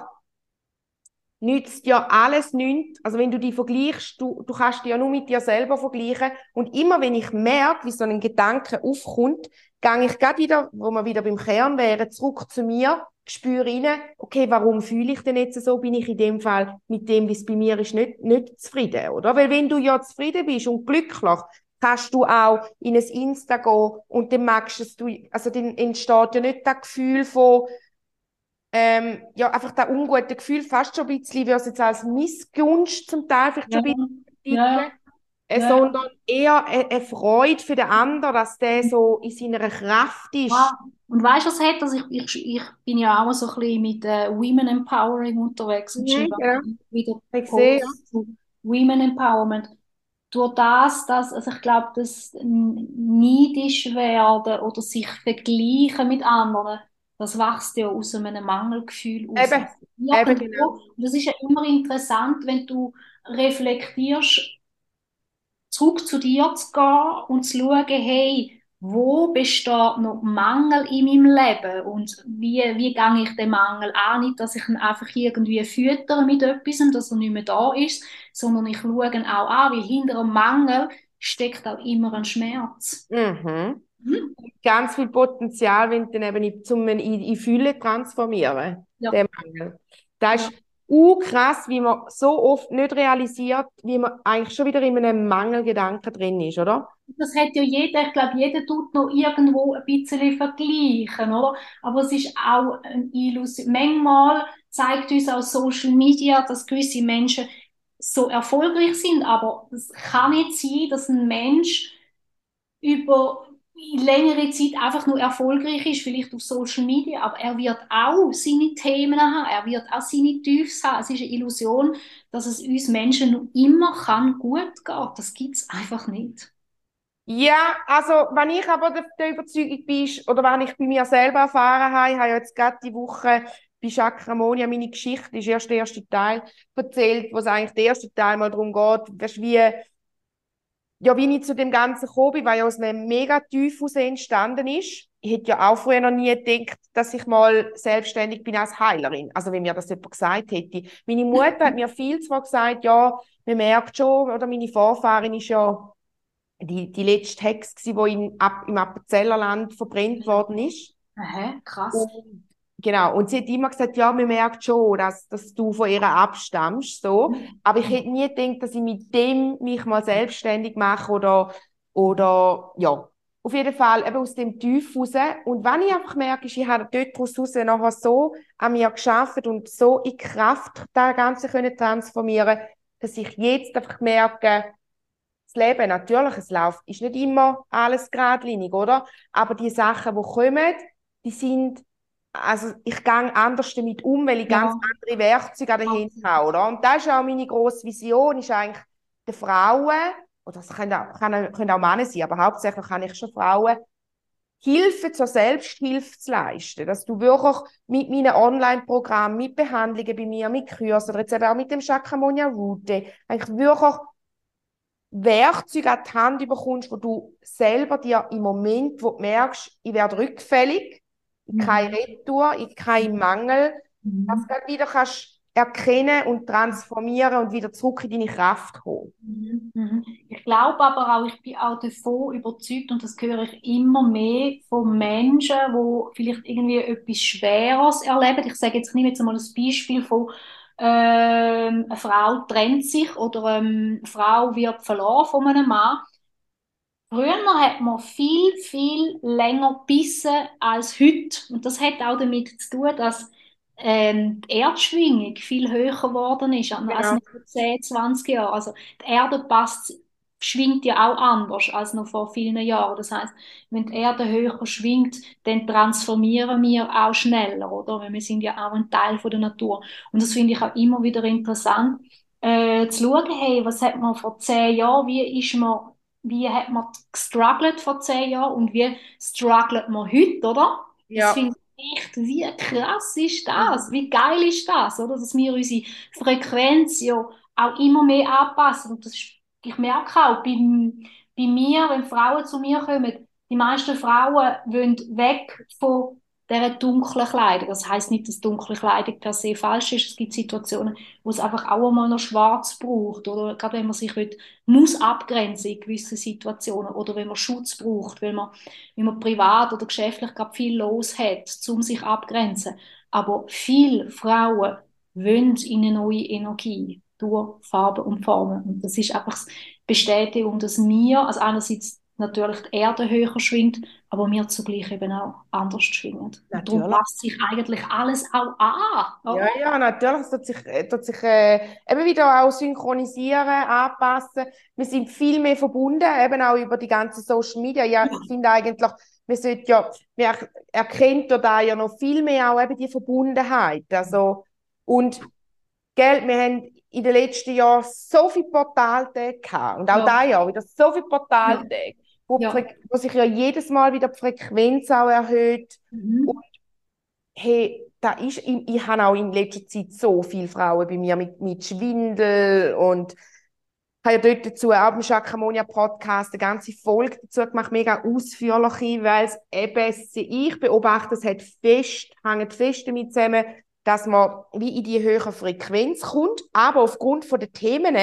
nützt ja alles nichts. Also wenn du die vergleichst, du, du kannst dich ja nur mit dir selber vergleichen. Und immer wenn ich merke, wie so ein Gedanke aufkommt, gehe ich gerade wieder, wo wir wieder beim Kern wären, zurück zu mir, spüre rein, okay, warum fühle ich denn jetzt so? Bin ich in dem Fall mit dem, wie es bei mir ist, nicht, nicht zufrieden, oder? Weil wenn du ja zufrieden bist und glücklich, kannst du auch in ein Insta gehen und dann magst du, also dann entsteht ja nicht das Gefühl von, ähm, ja, einfach das ungute Gefühl, fast schon ein bisschen, wie es jetzt als Missgunst zum Teil vielleicht ja, schon ein bisschen ja, äh, ja. sondern eher eine, eine Freude für den anderen, dass der so in seiner Kraft ist. Ja. Und weißt du, was hat? Also ich, ich, ich bin ja auch so ein bisschen mit äh, Women Empowering unterwegs und Mhm, ja. wieder ja. Zu Women Empowerment. Durch das, dass, also ich glaube, das neidisch werden oder sich vergleichen mit anderen, das wächst ja aus einem Mangelgefühl aus. Eben, eben genau. Und das ist ja immer interessant, wenn du reflektierst, zurück zu dir zu gehen und zu schauen, hey, wo besteht noch Mangel in meinem Leben und wie, wie gehe ich den Mangel an? Nicht, dass ich ihn einfach irgendwie füttere mit etwas, dass er nicht mehr da ist, sondern ich schaue ihn auch an, weil hinter einem Mangel steckt auch immer ein Schmerz. Mhm. Mhm. Ganz viel Potenzial, wenn du dann eben in, zum in, in Fülle transformieren, ja. den Mangel. Das ja. ist uh, krass, wie man so oft nicht realisiert, wie man eigentlich schon wieder in einem Mangelgedanken drin ist, oder? Das hat ja jeder, ich glaube, jeder tut noch irgendwo ein bisschen vergleichen, oder? Aber es ist auch eine Illusion. Manchmal zeigt uns auch Social Media, dass gewisse Menschen so erfolgreich sind, aber es kann nicht sein, dass ein Mensch über längere Zeit einfach nur erfolgreich ist, vielleicht auf Social Media, aber er wird auch seine Themen haben, er wird auch seine Tiefs haben. Es ist eine Illusion, dass es uns Menschen noch immer kann gut geht. Das gibt es einfach nicht. Ja, also wenn ich aber der, der Überzeugung bin, oder wenn ich bei mir selber erfahren habe, ich habe jetzt gerade die Woche bei Chakramonia meine Geschichte, ist erst der erste Teil, erzählt, wo es eigentlich der erste Teil mal darum geht, wie ja, wie ich zu dem Ganzen gekommen bin, weil ja aus einem mega Typhus entstanden ist. Ich hätte ja auch früher noch nie gedacht, dass ich mal selbstständig bin als Heilerin. Also, wenn mir das jemand gesagt hätte. Meine Mutter hat mir viel zwar gesagt, ja, man merkt schon, oder meine Vorfahrin ist ja die, die letzte Hex die in, ab, im Appenzellerland verbrennt worden ist. Aha, krass. Und Genau, und sie hat immer gesagt, ja, man merkt schon, dass, dass du von ihr abstammst, so. Mhm. Aber ich hätte nie gedacht, dass ich mit dem mich mal selbstständig mache oder, oder, ja. Auf jeden Fall eben aus dem Tief raus. Und wenn ich einfach merke, ich habe dort raus nachher so an mir geschafft und so in Kraft das Ganze können transformieren, dass ich jetzt einfach merke, das Leben, natürlich, es läuft, ist nicht immer alles geradlinig, oder? Aber die Sachen, die kommen, die sind also ich gehe anders damit um, weil ich ja. ganz andere Werkzeuge dahinter habe, oder? Und das ist auch meine grosse Vision, ist eigentlich den Frauen, oder das können auch, können auch Männer sein, aber hauptsächlich kann ich schon Frauen, Hilfe zur Selbsthilfe zu leisten. Dass du wirklich mit meinen Online-Programmen, mit Behandlungen bei mir, mit Kursen oder jetzt eben auch mit dem Shakramonia Route, eigentlich wirklich Werkzeuge an die Hand bekommst, wo du selber dir im Moment, wo du merkst, ich werde rückfällig, in keine Retour, in keinen Mangel, mhm. dass du wieder kannst erkennen und transformieren und wieder zurück in deine Kraft kommen. Mhm. mhm. Ich glaube aber auch, ich bin auch davon überzeugt und das höre ich immer mehr von Menschen, die vielleicht irgendwie etwas Schweres erleben. Ich sage jetzt, ich nehme jetzt mal ein Beispiel von ähm, eine Frau trennt sich oder ähm, eine Frau wird verloren von einem Mann Früher hat man viel, viel länger gebissen als heute. Und das hat auch damit zu tun, dass ähm, die Erdschwingung viel höher geworden ist als genau. noch vor 10, 20 Jahren. Also die Erde passt, schwingt ja auch anders als noch vor vielen Jahren. Das heißt, wenn die Erde höher schwingt, dann transformieren wir auch schneller, oder? Weil wir sind ja auch ein Teil von der Natur. Und das finde ich auch immer wieder interessant, äh, zu schauen, hey, was hat man vor zehn Jahren, wie ist man wie hat man gestruggelt vor zehn Jahren und wie struggelt man heute, oder? Ja. Das finde ich echt, wie krass ist das? Wie geil ist das, oder? Dass wir unsere Frequenz ja auch immer mehr anpassen. Und das ich merke auch bei, bei mir, wenn Frauen zu mir kommen, die meisten Frauen wollen weg von dieser dunklen Kleidung. Das heißt nicht, dass dunkle Kleidung per se falsch ist. Es gibt Situationen, wo es einfach auch einmal noch schwarz braucht. Oder gerade wenn man sich will, muss abgrenzen in gewissen Situationen. Oder wenn man Schutz braucht, wenn man, wenn man privat oder geschäftlich gerade viel los hat, um sich abgrenzen. Aber viele Frauen wollen in eine neue Energie durch Farben und Formen. Und das ist einfach Bestätigung, dass wir, also einerseits natürlich die Erde höher schwingt, aber wir zugleich eben auch anders schwingen. Und darum passt sich eigentlich alles auch an. Oder? Ja, ja, natürlich. Es tut sich, äh, tut sich äh, eben wieder auch synchronisieren, anpassen. Wir sind viel mehr verbunden, eben auch über die ganzen Social Media. Ja, ja. ich finde eigentlich, wir sollten ja, wir erkennt da ja noch viel mehr auch eben die Verbundenheit. Also, und, gell, wir haben in den letzten Jahren so viele Portaltage gehabt. Und auch ja. da Jahr wieder so viele Portaltage. Ja wo, ja. wo, sich ja jedes Mal wieder die Frequenz auch erhöht. Mhm. Und hey, da ist, ich, ich habe auch in letzter Zeit so viele Frauen bei mir mit, mit Schwindel und habe ja dort dazu auch im Chakramonia Podcast eine ganze Folge dazu gemacht, mega ausführlich, weil es eben, ich beobachte, es hat fest, hängt fest damit zusammen, dass man wie in die höhere Frequenz kommt, aber aufgrund von den Themen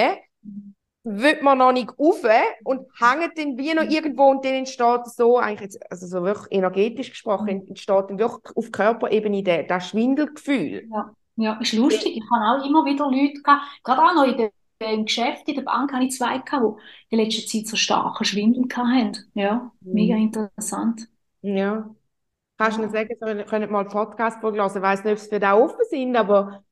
wird man noch nicht rauf und hängt dann wie noch irgendwo und dann entsteht so, eigentlich jetzt, also so wirklich energetisch gesprochen, entsteht dann wirklich auf Körperebene der, das Schwindelgefühl. Ja. ja, ist lustig. Ich habe auch immer wieder Leute gehabt, gerade auch noch in der, im Geschäft, in der Bank habe ich zwei gehabt, die in letzter Zeit so starke Schwindel hatten. Ja, mhm. mega interessant. Ja. Kannst du ja. sagen, wir können mal einen Podcast vorlesen? Ich weiß nicht, ob es für da offen sind, aber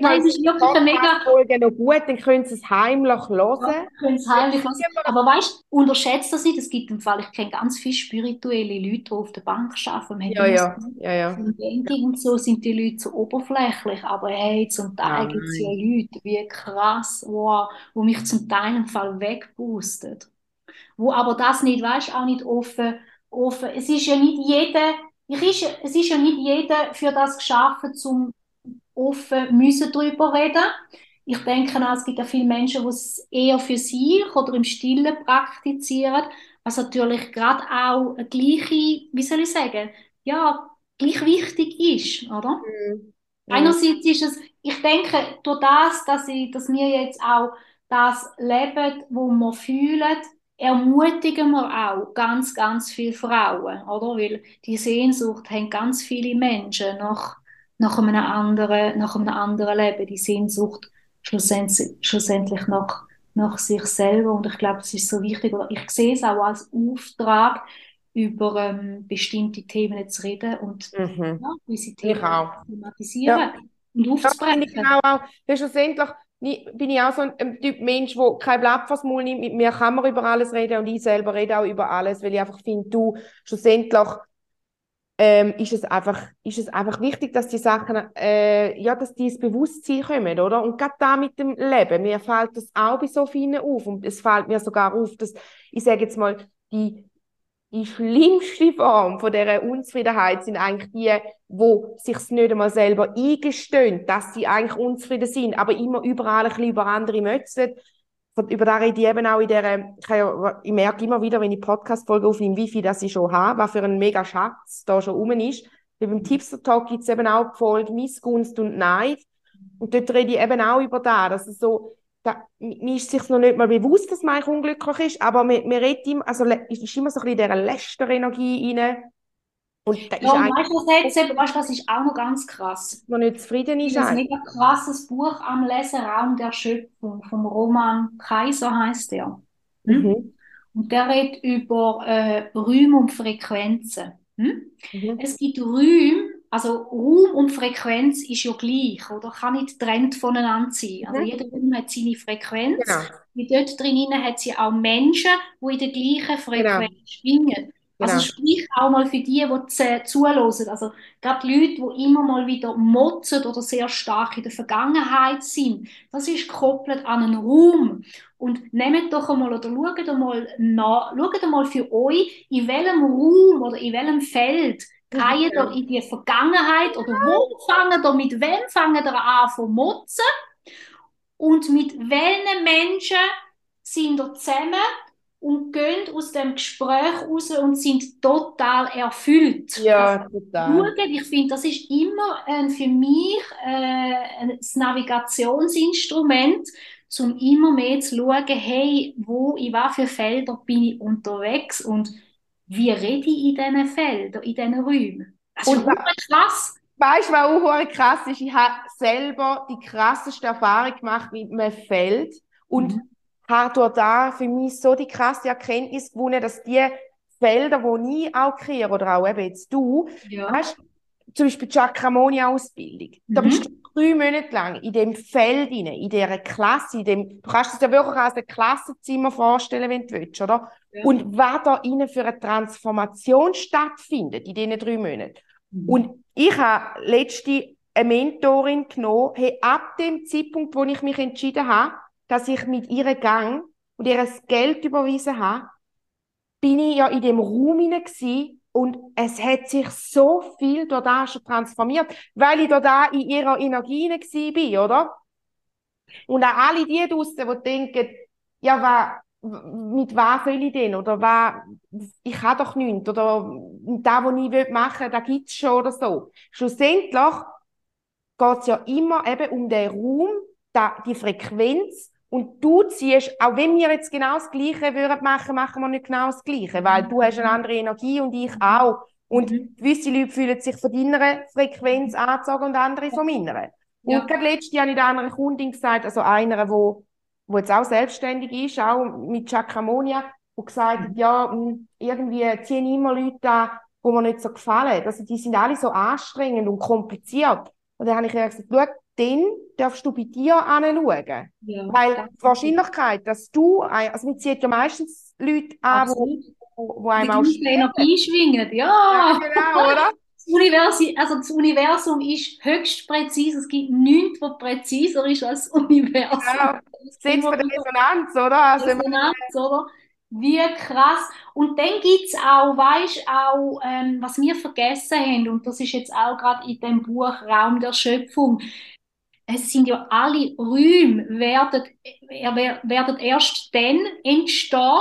Nein, es ist wirklich eine mega. Folge noch gut, dann können Sie es heimlich hören. Ja, können es heimlich hören. Aber weißt du, unterschätzt das nicht, es gibt im Fall, ich kenne ganz viele spirituelle Leute, die auf der Bank arbeiten. Ja, ja, ja, ja. Im Banking und so sind die Leute so oberflächlich, aber hey, zum Teil gibt es ja Leute, wie krass, wow, wo mich zum Teil im Fall wegboosten. Wo aber das nicht, weißt du, auch nicht offen, offen. Es ist ja nicht jeder, ich ist, es ist ja nicht jeder für das geschaffen, zum offen müssen darüber reden. Ich denke auch, es gibt ja viele Menschen, die es eher für sich oder im Stillen praktizieren, was natürlich gerade auch eine gleiche, wie soll ich sagen, ja, gleich wichtig ist, oder? Mhm. Einerseits ist es, ich denke, durch das, dass, ich, dass wir jetzt auch das leben, wo wir fühlen, ermutigen wir auch ganz, ganz viele Frauen, oder? Weil die Sehnsucht haben ganz viele Menschen nach nach einem anderen, nach einem anderen Leben, die Sehnsucht schlussendlich, schlussendlich nach, nach sich selber. Und ich glaube, es ist so wichtig, oder ich sehe es auch als Auftrag, über ähm, bestimmte Themen zu reden und mhm. ja, diese Themen zu thematisieren ja. und aufzubrechen. Ja, genau auch. schlussendlich bin ich auch so ein Typ Mensch, der kein Blatt vors Maul nimmt. Mit mir kann man über alles reden und ich selber rede auch über alles, weil ich einfach finde, du schlussendlich ähm, ist, es einfach, ist es einfach wichtig, dass die Sachen, äh, ja, dass die ins Bewusstsein kommen, oder? Und gerade da mit dem Leben, mir fällt das auch bei so vielen auf und es fällt mir sogar auf, dass, ich sage jetzt mal, die, die schlimmste Form von dieser Unzufriedenheit sind eigentlich die, wo sich nicht einmal selber eingestehen, dass sie eigentlich unzufrieden sind, aber immer überall ein bisschen über andere möchten über das rede ich eben auch in der, ich, ja, ich merke immer wieder, wenn ich Podcast-Folgen aufnehme, wie viel das ich schon habe, was für ein mega Schatz da schon rum ist. Weil beim Tipster Talk gibt es eben auch die Folge Missgunst und Neid. Und dort rede ich eben auch über das, dass es so, da, mir ist sich noch nicht mal bewusst, dass man unglücklich ist, aber man, man redet immer, also ist immer so ein bisschen in dieser Läster-Energie rein. Und da ja, und weißt du, was, jetzt, weißt, was ist auch noch ganz krass? Man nicht zufrieden ist. Das ist ein mega krasses Buch am Lesen, Raum der Schöpfung, vom Roman Kaiser heißt der. Hm? Mhm. Und der redet über äh, Räume und Frequenzen. Hm? Mhm. Es gibt Räume, also Raum und Frequenz ist ja gleich, oder? Kann nicht getrennt voneinander sein. Also mhm. jeder Raum hat seine Frequenz. Genau. Und dort drinnen hat sie auch Menschen, die in der gleichen Frequenz genau. schwingen. Also genau. sprich auch mal für die, die zuhören. Also gerade Leute, die immer mal wieder motzen oder sehr stark in der Vergangenheit sind. Das ist gekoppelt an einen Raum. Und nehmt doch einmal oder schaut einmal nach, schaut einmal für euch, in welchem Raum oder in welchem Feld gehen ihr in die Vergangenheit oder wo fangen ihr, mit wem fangen ihr an zu motzen? Und mit welchen Menschen sind ihr zusammen und gehen aus dem Gespräch raus und sind total erfüllt. Ja, total. Ich finde, das ist immer äh, für mich äh, ein Navigationsinstrument, um immer mehr zu schauen, hey, wo, in was für Feldern bin ich unterwegs und wie rede ich in diesen Feldern, in diesen Räumen. Das ist und, krass. Weißt du, was auch krass ist? Ich habe selber die krasseste Erfahrung gemacht mit einem Feld und mhm habe durch da für mich so die krasse Erkenntnis gewonnen, dass die Felder, wo ich auch kreiere, oder auch eben jetzt du, ja. hast, zum Beispiel die Chakramoni-Ausbildung, mhm. da bist du drei Monate lang in dem Feld rein, in dieser Klasse, in dem, du kannst es dir wirklich als ein Klassenzimmer vorstellen, wenn du willst, oder? Ja. Und was da innen für eine Transformation stattfindet in diesen drei Monaten. Mhm. Und ich habe letzte eine Mentorin genommen, hey, ab dem Zeitpunkt, wo ich mich entschieden habe, dass ich mit ihrem Gang und ihr Geld überwiesen habe, bin ich ja in dem Raum hinein Und es hat sich so viel durch das schon transformiert, weil ich da in ihrer Energie war, oder? Und auch alle die draussen, die denken, ja, was, mit was soll ich denn? Oder was, ich kann doch nichts. Oder da, was ich machen will, da gibt es schon oder so. Schlussendlich geht es ja immer eben um den Raum, die Frequenz, und du ziehst, auch wenn wir jetzt genau das Gleiche würden machen, machen wir nicht genau das Gleiche, weil du hast eine andere Energie und ich auch. Und mhm. gewisse Leute fühlen sich von deiner Frequenz angezogen und andere von meiner. Und ja. gerade letztes Jahr habe ich einer Kundin gesagt, also einer, wo, wo jetzt auch selbstständig ist, auch mit Chakramonia, und gesagt hat, ja, hm, irgendwie ziehen immer Leute an, die mir nicht so gefallen. Also die sind alle so anstrengend und kompliziert. Und dann habe ich gesagt, schau, dann darfst du bei dir anschauen. Ja, Weil die Wahrscheinlichkeit, dass du, also man zieht ja meistens Leute an, die wo, wo einem auch Energie schwingen, ja. ja. Genau, oder? (laughs) Das Universum, also das Universum ist höchst präzise. Es gibt nichts, was präziser ist als das Universum. Ja, Sitz von der Resonanz, oder? Also Resonanz, oder? Wie krass. Und dann gibt es auch, weißt auch, ähm, was wir vergessen haben, und das ist jetzt auch gerade in dem Buch Raum der Schöpfung, es sind ja alle Räume, werden, werden erst dann entstehen,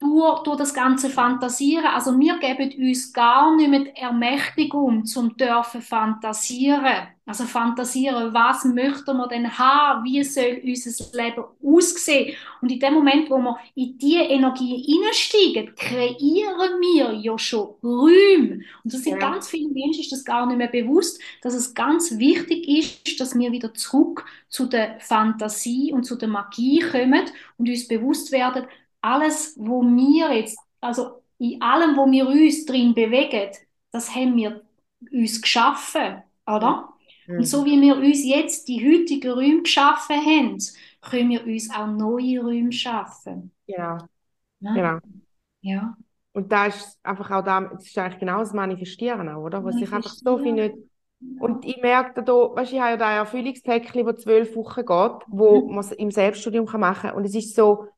durch, durch das ganze Fantasieren. Also wir geben uns gar nicht mehr die Ermächtigung zum dürfen fantasieren. Also fantasieren, was möchten wir denn haben? Wie soll unser Leben aussehen? Und in dem Moment, wo wir in diese Energie hineinsteigen, kreieren wir ja schon Räume. Und das sind ja. ganz vielen Menschen ist das gar nicht mehr bewusst, dass es ganz wichtig ist, dass wir wieder zurück zu der Fantasie und zu der Magie kommen und uns bewusst werden, alles, wo wir jetzt, also in allem, wo wir uns drin bewegen, das haben wir uns geschaffen, oder? Mhm. Und so wie wir uns jetzt die heutigen Räume geschaffen haben, können wir uns auch neue Räume schaffen. Genau. Ja. Genau. Ja. Und da ist einfach auch da, das ist eigentlich genau das Manifestieren auch, oder? Was sich einfach so viel nicht und ich merke da, weißt, ich habe ja da ein Erfüllungspäckchen, das zwölf Wochen geht, wo mhm. man es im Selbststudium machen kann. Und es ist so,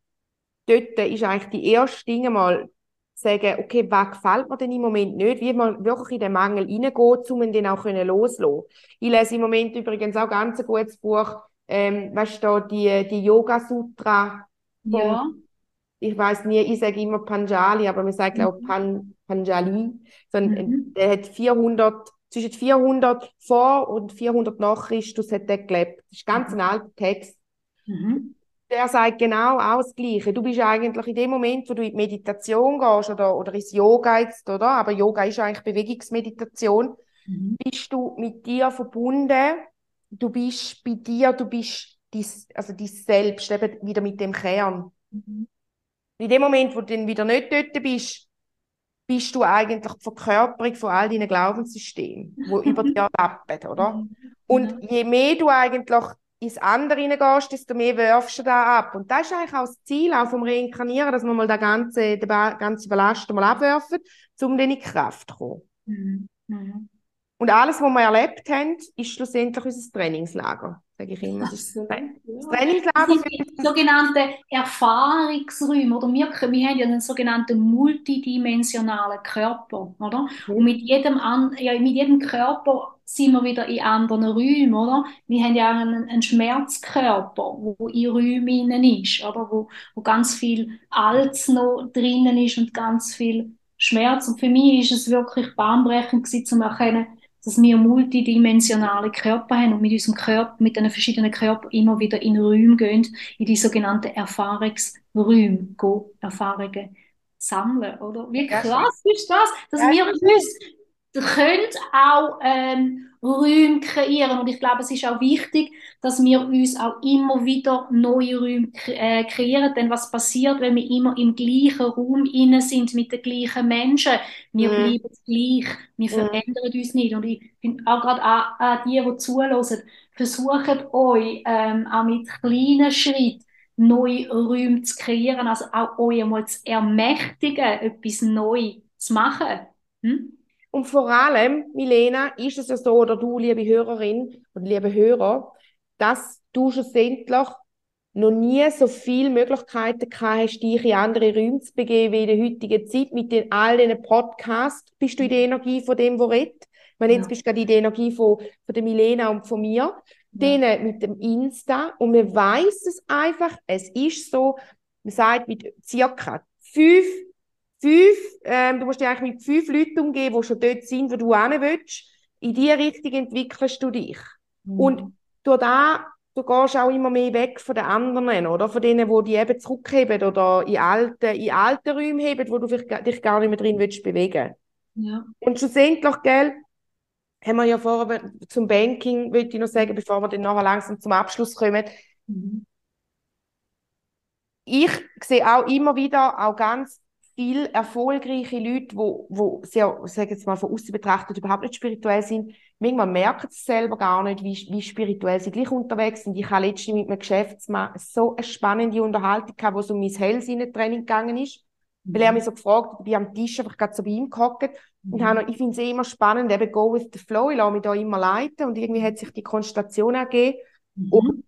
dort ist eigentlich die erste Dinge mal sagen, okay, was gefällt mir denn im Moment nicht, wie man wirklich in den Mangel reingeht, um ihn dann auch loslassen Ich lese im Moment übrigens auch ganz ein gutes Buch, ähm, weißt du, die, die Yoga-Sutra ja. ich weiß nie, ich sage immer Panjali, aber man sagt mhm. auch Pan, Panjali. So ein, mhm. Der hat 400, zwischen 400 vor und 400 nach Christus hat der gelebt. Das ist ganz mhm. ein alter Text. Mhm der sagt genau auch das Gleiche. Du bist eigentlich in dem Moment, wo du in die Meditation gehst oder, oder ins Yoga jetzt, oder? Aber Yoga ist eigentlich Bewegungsmeditation. Mhm. Bist du mit dir verbunden? Du bist bei dir, du bist dies, also dein Selbst, eben wieder mit dem Kern. Mhm. In dem Moment, wo du dann wieder nicht dort bist, bist du eigentlich die Verkörperung von all deinen Glaubenssystemen, die über (laughs) dir lappen, oder? Mhm. Und je mehr du eigentlich ins andere hineingehst, desto mehr wirfst du da ab. Und das ist eigentlich auch das Ziel auch vom Reinkarnieren, dass wir mal den ganzen, den ganzen Ballast mal abwerfen, um dann in die Kraft zu kommen. Mhm. Mhm. Und alles, was wir erlebt haben, ist schlussendlich unser Trainingslager sage ich immer. Das ist das Trainingslager. Das sogenannte Erfahrungsräume, oder wir, wir haben ja einen sogenannten multidimensionalen Körper, oder? Mhm. Und mit jedem, an, ja, mit jedem Körper sind wir wieder in anderen Räumen, oder? Wir haben ja einen, einen Schmerzkörper, wo in Räumen ist, oder? Wo, wo ganz viel Altes noch drinnen ist und ganz viel Schmerz. Und für mich ist es wirklich bahnbrechend gewesen, zu erkennen, dass wir multidimensionale Körper haben und mit unserem Körper, mit den verschiedenen Körpern immer wieder in Räume gehen, in die sogenannten Erfahrungsräume, gehen, Erfahrungen sammeln, oder? Wie krass ist das, dass ja. wir uns können auch ähm, Räume kreieren und ich glaube, es ist auch wichtig, dass wir uns auch immer wieder neue Räume äh, kreieren, denn was passiert, wenn wir immer im gleichen Raum inne sind mit den gleichen Menschen? Wir mhm. bleiben gleich, wir mhm. verändern uns nicht und ich finde auch gerade an, an die, die zuhören, versucht euch ähm, auch mit kleinen Schritten neue Räume zu kreieren, also auch euch einmal zu ermächtigen, etwas neu zu machen. Hm? Und vor allem, Milena, ist es ja so, oder du, liebe Hörerin und liebe Hörer, dass du schlussendlich noch nie so viele Möglichkeiten gehabt hast, dich in andere Räume zu begeben wie in der heutigen Zeit. Mit den, all diesen Podcasts bist du in der Energie von dem, wo redet. Ich meine, jetzt ja. bist du gerade in der Energie von, von der Milena und von mir. Ja. Denen mit dem Insta. Und man weiß es einfach, es ist so, man sagt mit circa fünf, fünf ähm, du musst dich eigentlich mit fünf Leuten umgeben, die schon dort sind, wo du hin willst. In diese Richtung entwickelst du dich. Mhm. Und durch da du gehst auch immer mehr weg von den anderen, oder? Von denen, wo die eben zurückheben oder in alte, in alte Räume heben, wo du dich gar nicht mehr drin willst bewegen. Ja. Und schlussendlich, gell, haben wir ja vorher zum Banking, würde ich noch sagen, bevor wir dann nachher langsam zum Abschluss kommen. Mhm. Ich sehe auch immer wieder auch ganz viele erfolgreiche Leute, wo, wo sehr, sage jetzt mal, von außen betrachtet überhaupt nicht spirituell sind, manchmal merken sie selber gar nicht, wie, wie spirituell sie gleich unterwegs sind. Ich habe letztens mit einem Geschäftsmann so eine spannende Unterhaltung gehabt, wo es um mein Hellsinne-Training gegangen ist. Mhm. Weil er mich so gefragt hat, ich bin am Tisch einfach gerade so bei ihm gehockt. Mhm. Und habe, ich finde es eh immer spannend, eben go with the flow, ich lasse mich da immer leiten. Und irgendwie hat sich die Konstellation ergeben. Mhm. Und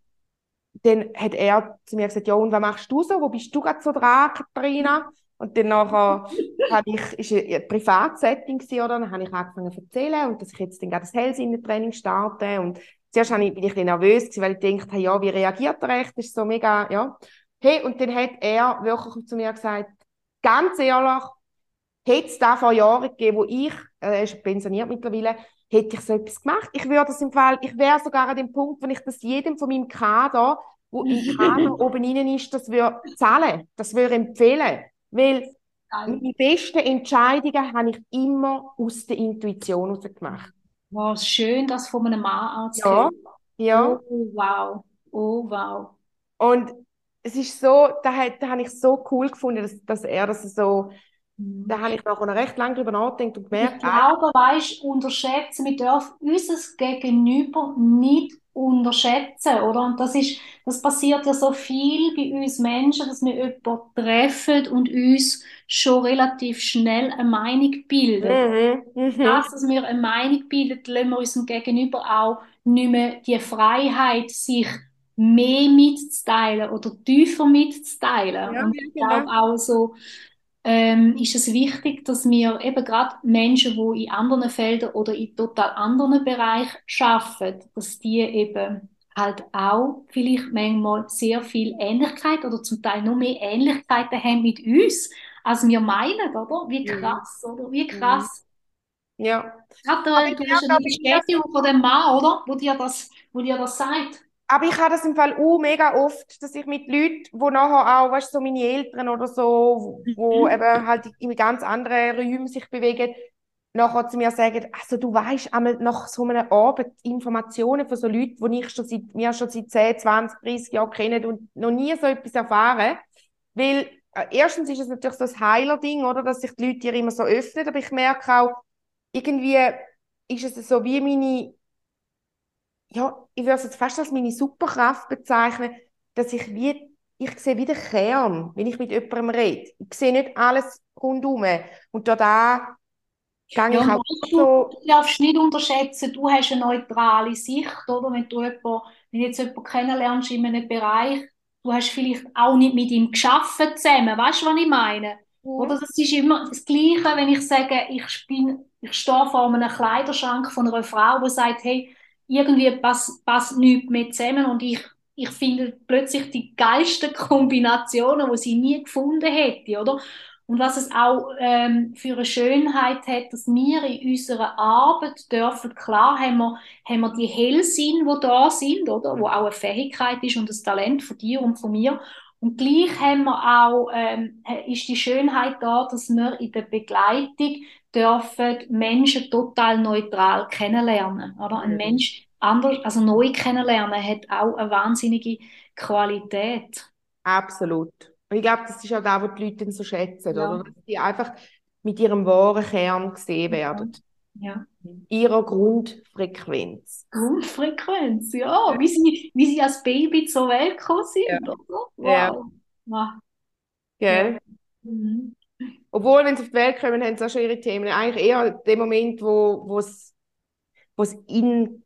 dann hat er zu mir gesagt, ja, und was machst du so? Wo bist du gerade so dran, Katharina? Und dann nachher habe ich, ist ein Privatsetting oder? Dann habe ich angefangen zu erzählen und dass ich jetzt dann gerade das Hellsinne-Training starte. Und zuerst habe ich, bin ich ein bisschen nervös gewesen, weil ich dachte, hey, ja, wie reagiert er echt? Das ist so mega, ja. Hey, und dann hat er wirklich zu mir gesagt, ganz ehrlich, hätte es da vor Jahren gegeben, wo ich, äh, er ist pensioniert mittlerweile, hätte ich so etwas gemacht. Ich würde das im Fall, ich wäre sogar an dem Punkt, wenn ich das jedem von meinem Kader, wo im (laughs) Kader oben innen ist, das würde zahlen, das würde empfehlen. Weil meine besten Entscheidungen habe ich immer aus der Intuition heraus gemacht. Wow, schön, das von einem Mann anzuhören. Ja, ja. Oh, wow. Oh, wow. Und es ist so, da, hat, da habe ich so cool gefunden, dass, dass er das so, mhm. da habe ich noch recht lange drüber nachgedacht und gemerkt. Ich glaube, weißt, unterschätzen, wir dürfen unser Gegenüber nicht unterschätzen, oder? Und das ist, das passiert ja so viel bei uns Menschen, dass wir jemanden treffen und uns schon relativ schnell eine Meinung bilden. Mhm. Mhm. Das, dass wir eine Meinung bilden, lassen wir unserem Gegenüber auch nicht mehr die Freiheit, sich mehr mitzuteilen oder tiefer mitzuteilen. Ja, und ich glaube genau. auch so, ähm, ist es wichtig, dass wir eben gerade Menschen, die in anderen Feldern oder in total anderen Bereichen arbeiten, dass die eben halt auch vielleicht manchmal sehr viel Ähnlichkeit oder zum Teil noch mehr Ähnlichkeiten haben mit uns, als wir meinen, oder? Wie mhm. krass, mhm. oder? Wie krass. Ja. Gerade äh, du hast eine Bestätigung von dem Mann, oder? Wo dir das, wo dir das sagt. Aber ich habe das im Fall auch mega oft, dass ich mit Leuten, wo nachher auch, weißt so meine Eltern oder so, wo mhm. eben halt in ganz anderen Räumen sich bewegen, nachher zu mir sagen, also du weißt einmal nach so einer Arbeit Informationen von so Leuten, die ich schon seit, wir schon seit 10, 20, 30 Jahren kennen und noch nie so etwas erfahren. Weil, äh, erstens ist es natürlich so ein Heiler-Ding, oder, dass sich die Leute hier immer so öffnen, aber ich merke auch, irgendwie ist es so wie meine ja, ich würde es jetzt fast als meine Superkraft bezeichnen, dass ich wie, ich sehe wie den Kern, wenn ich mit jemandem rede. Ich sehe nicht alles rundum. Und da, da gehe ja, ich auch so... Du darfst nicht unterschätzen, du hast eine neutrale Sicht, oder? Wenn du jemanden, wenn du jetzt jemanden kennenlernst in einem Bereich, du hast vielleicht auch nicht mit ihm geschafft zusammen, weißt du, was ich meine? Mhm. Oder das ist immer das Gleiche, wenn ich sage, ich, bin, ich stehe vor einem Kleiderschrank von einer Frau, die sagt, hey, irgendwie passt, passt nichts mehr zusammen und ich, ich finde plötzlich die geilsten (laughs) Kombinationen, die sie nie gefunden hätte, oder? Und was es auch ähm, für eine Schönheit hat, dass wir in unserer Arbeit dürfen, klar haben wir, haben wir die Hellsinn, die da sind, oder? Wo auch eine Fähigkeit ist und das Talent von dir und von mir. Und gleich haben wir auch, ähm, ist die Schönheit da, dass wir in der Begleitung dürfen Menschen total neutral kennenlernen. Oder? Ein mhm. Mensch anders, also neu kennenlernen, hat auch eine wahnsinnige Qualität. Absolut. Und ich glaube, das ist auch das, was die Leute so schätzen, ja. oder? dass sie einfach mit ihrem wahren Kern gesehen werden. Ja. Ihrer Grundfrequenz. Grundfrequenz, ja. Wie, sie, wie sie als Baby zur Welt gekommen sind. Ja. Oder? Wow. Ja. Wow. Gell? Ja. Mhm. Obwohl, wenn sie auf die Welt kommen, haben sie auch schon ihre Themen. Eigentlich eher der Moment, wo es in,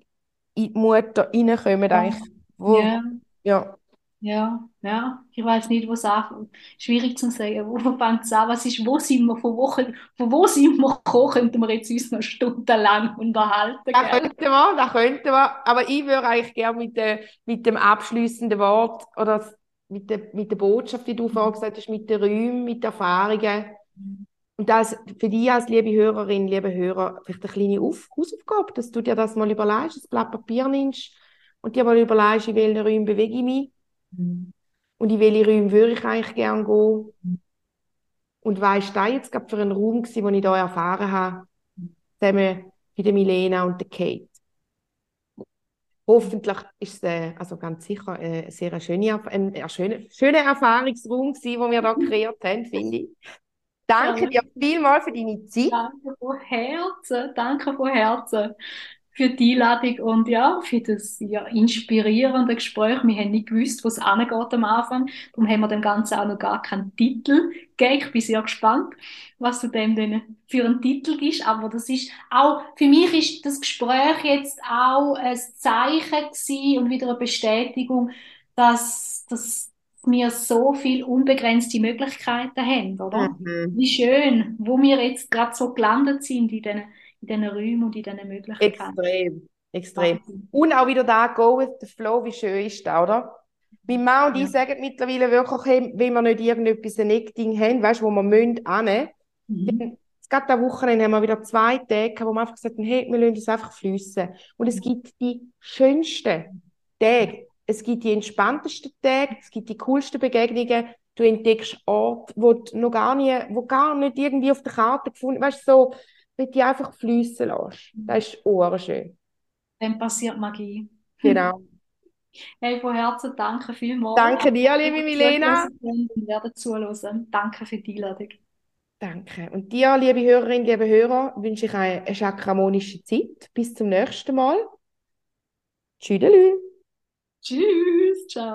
in die Mutter reinkommen, eigentlich. Wo, ja. ja. Ja, ja, ich weiß nicht, wo es anfängt. Schwierig zu sagen, wo fängt es an? Was ist, wo sind wir, von wo, von wo sind wir gekommen, könnten wir jetzt uns noch stundenlang unterhalten, Da gell? könnten wir, da könnten wir. Aber ich würde eigentlich gerne mit, der, mit dem abschließenden Wort oder mit der, mit der Botschaft, die du vorhin gesagt hast, mit den Räumen, mit den Erfahrungen. Und das für dich als liebe Hörerin, liebe Hörer, vielleicht eine kleine Auf Hausaufgabe, dass du dir das mal überlegst, ein Blatt Papier nimmst und dir mal überlegst, in welchen Räumen bewege ich mich Mhm. und in welche Räume würde ich eigentlich gerne gehen. Und weißt du, da jetzt gerade für einen Raum gewesen, den ich hier erfahren habe, zusammen mit der Milena und der Kate. Hoffentlich ist es, äh, also ganz sicher, äh, eine sehr schöne, ein, ein schöner, schöner Erfahrungsraum gewesen, den wir da (laughs) kreiert haben, finde ich. Danke Ja. dir vielmals für deine Zeit. Danke von Herzen, danke von Herzen für die Einladung und ja, für das ja, inspirierende Gespräch. Wir haben nicht gewusst, wo es angeht am Anfang. Darum haben wir dem Ganzen auch noch gar keinen Titel gegeben. Ich bin sehr gespannt, was du dem denn für einen Titel gibst. Aber das ist auch, für mich ist das Gespräch jetzt auch ein Zeichen gewesen und wieder eine Bestätigung, dass, dass wir so viel unbegrenzte Möglichkeiten haben, oder? Mhm. Wie schön, wo wir jetzt gerade so gelandet sind in diesen, in diesen Räumen und in diesen Möglichkeiten. Extrem, extrem. Wahnsinn. Und auch wieder da, go with the flow, wie schön ist das, oder? Mein Mann und ich Ja. sagen mittlerweile wirklich, hey, wenn wir nicht irgendetwas, ein Eckding haben, weißt du, wo wir müssen, annehmen. Mhm. Gerade am Wochenende haben wir wieder zwei Tage, wo wir einfach gesagt haben, hey, wir lassen es einfach fließen. Und es gibt die schönsten Tage, es gibt die entspanntesten Tage, es gibt die coolsten Begegnungen. Du entdeckst Orte, wo du noch gar nie, wo gar nicht irgendwie auf der Karte gefunden, weißt so, wenn die einfach fließen lässt. Das ist urschön. Dann passiert Magie. Genau. (laughs) Hey, von Herzen danke vielmals. Danke dir, liebe Milena. und werden zuhören. Danke für die Einladung. Danke. Und dir, liebe Hörerinnen, liebe Hörer, wünsche ich eine, eine chakramonische Zeit. Bis zum nächsten Mal. Tschüdelü. Tschüss, ciao.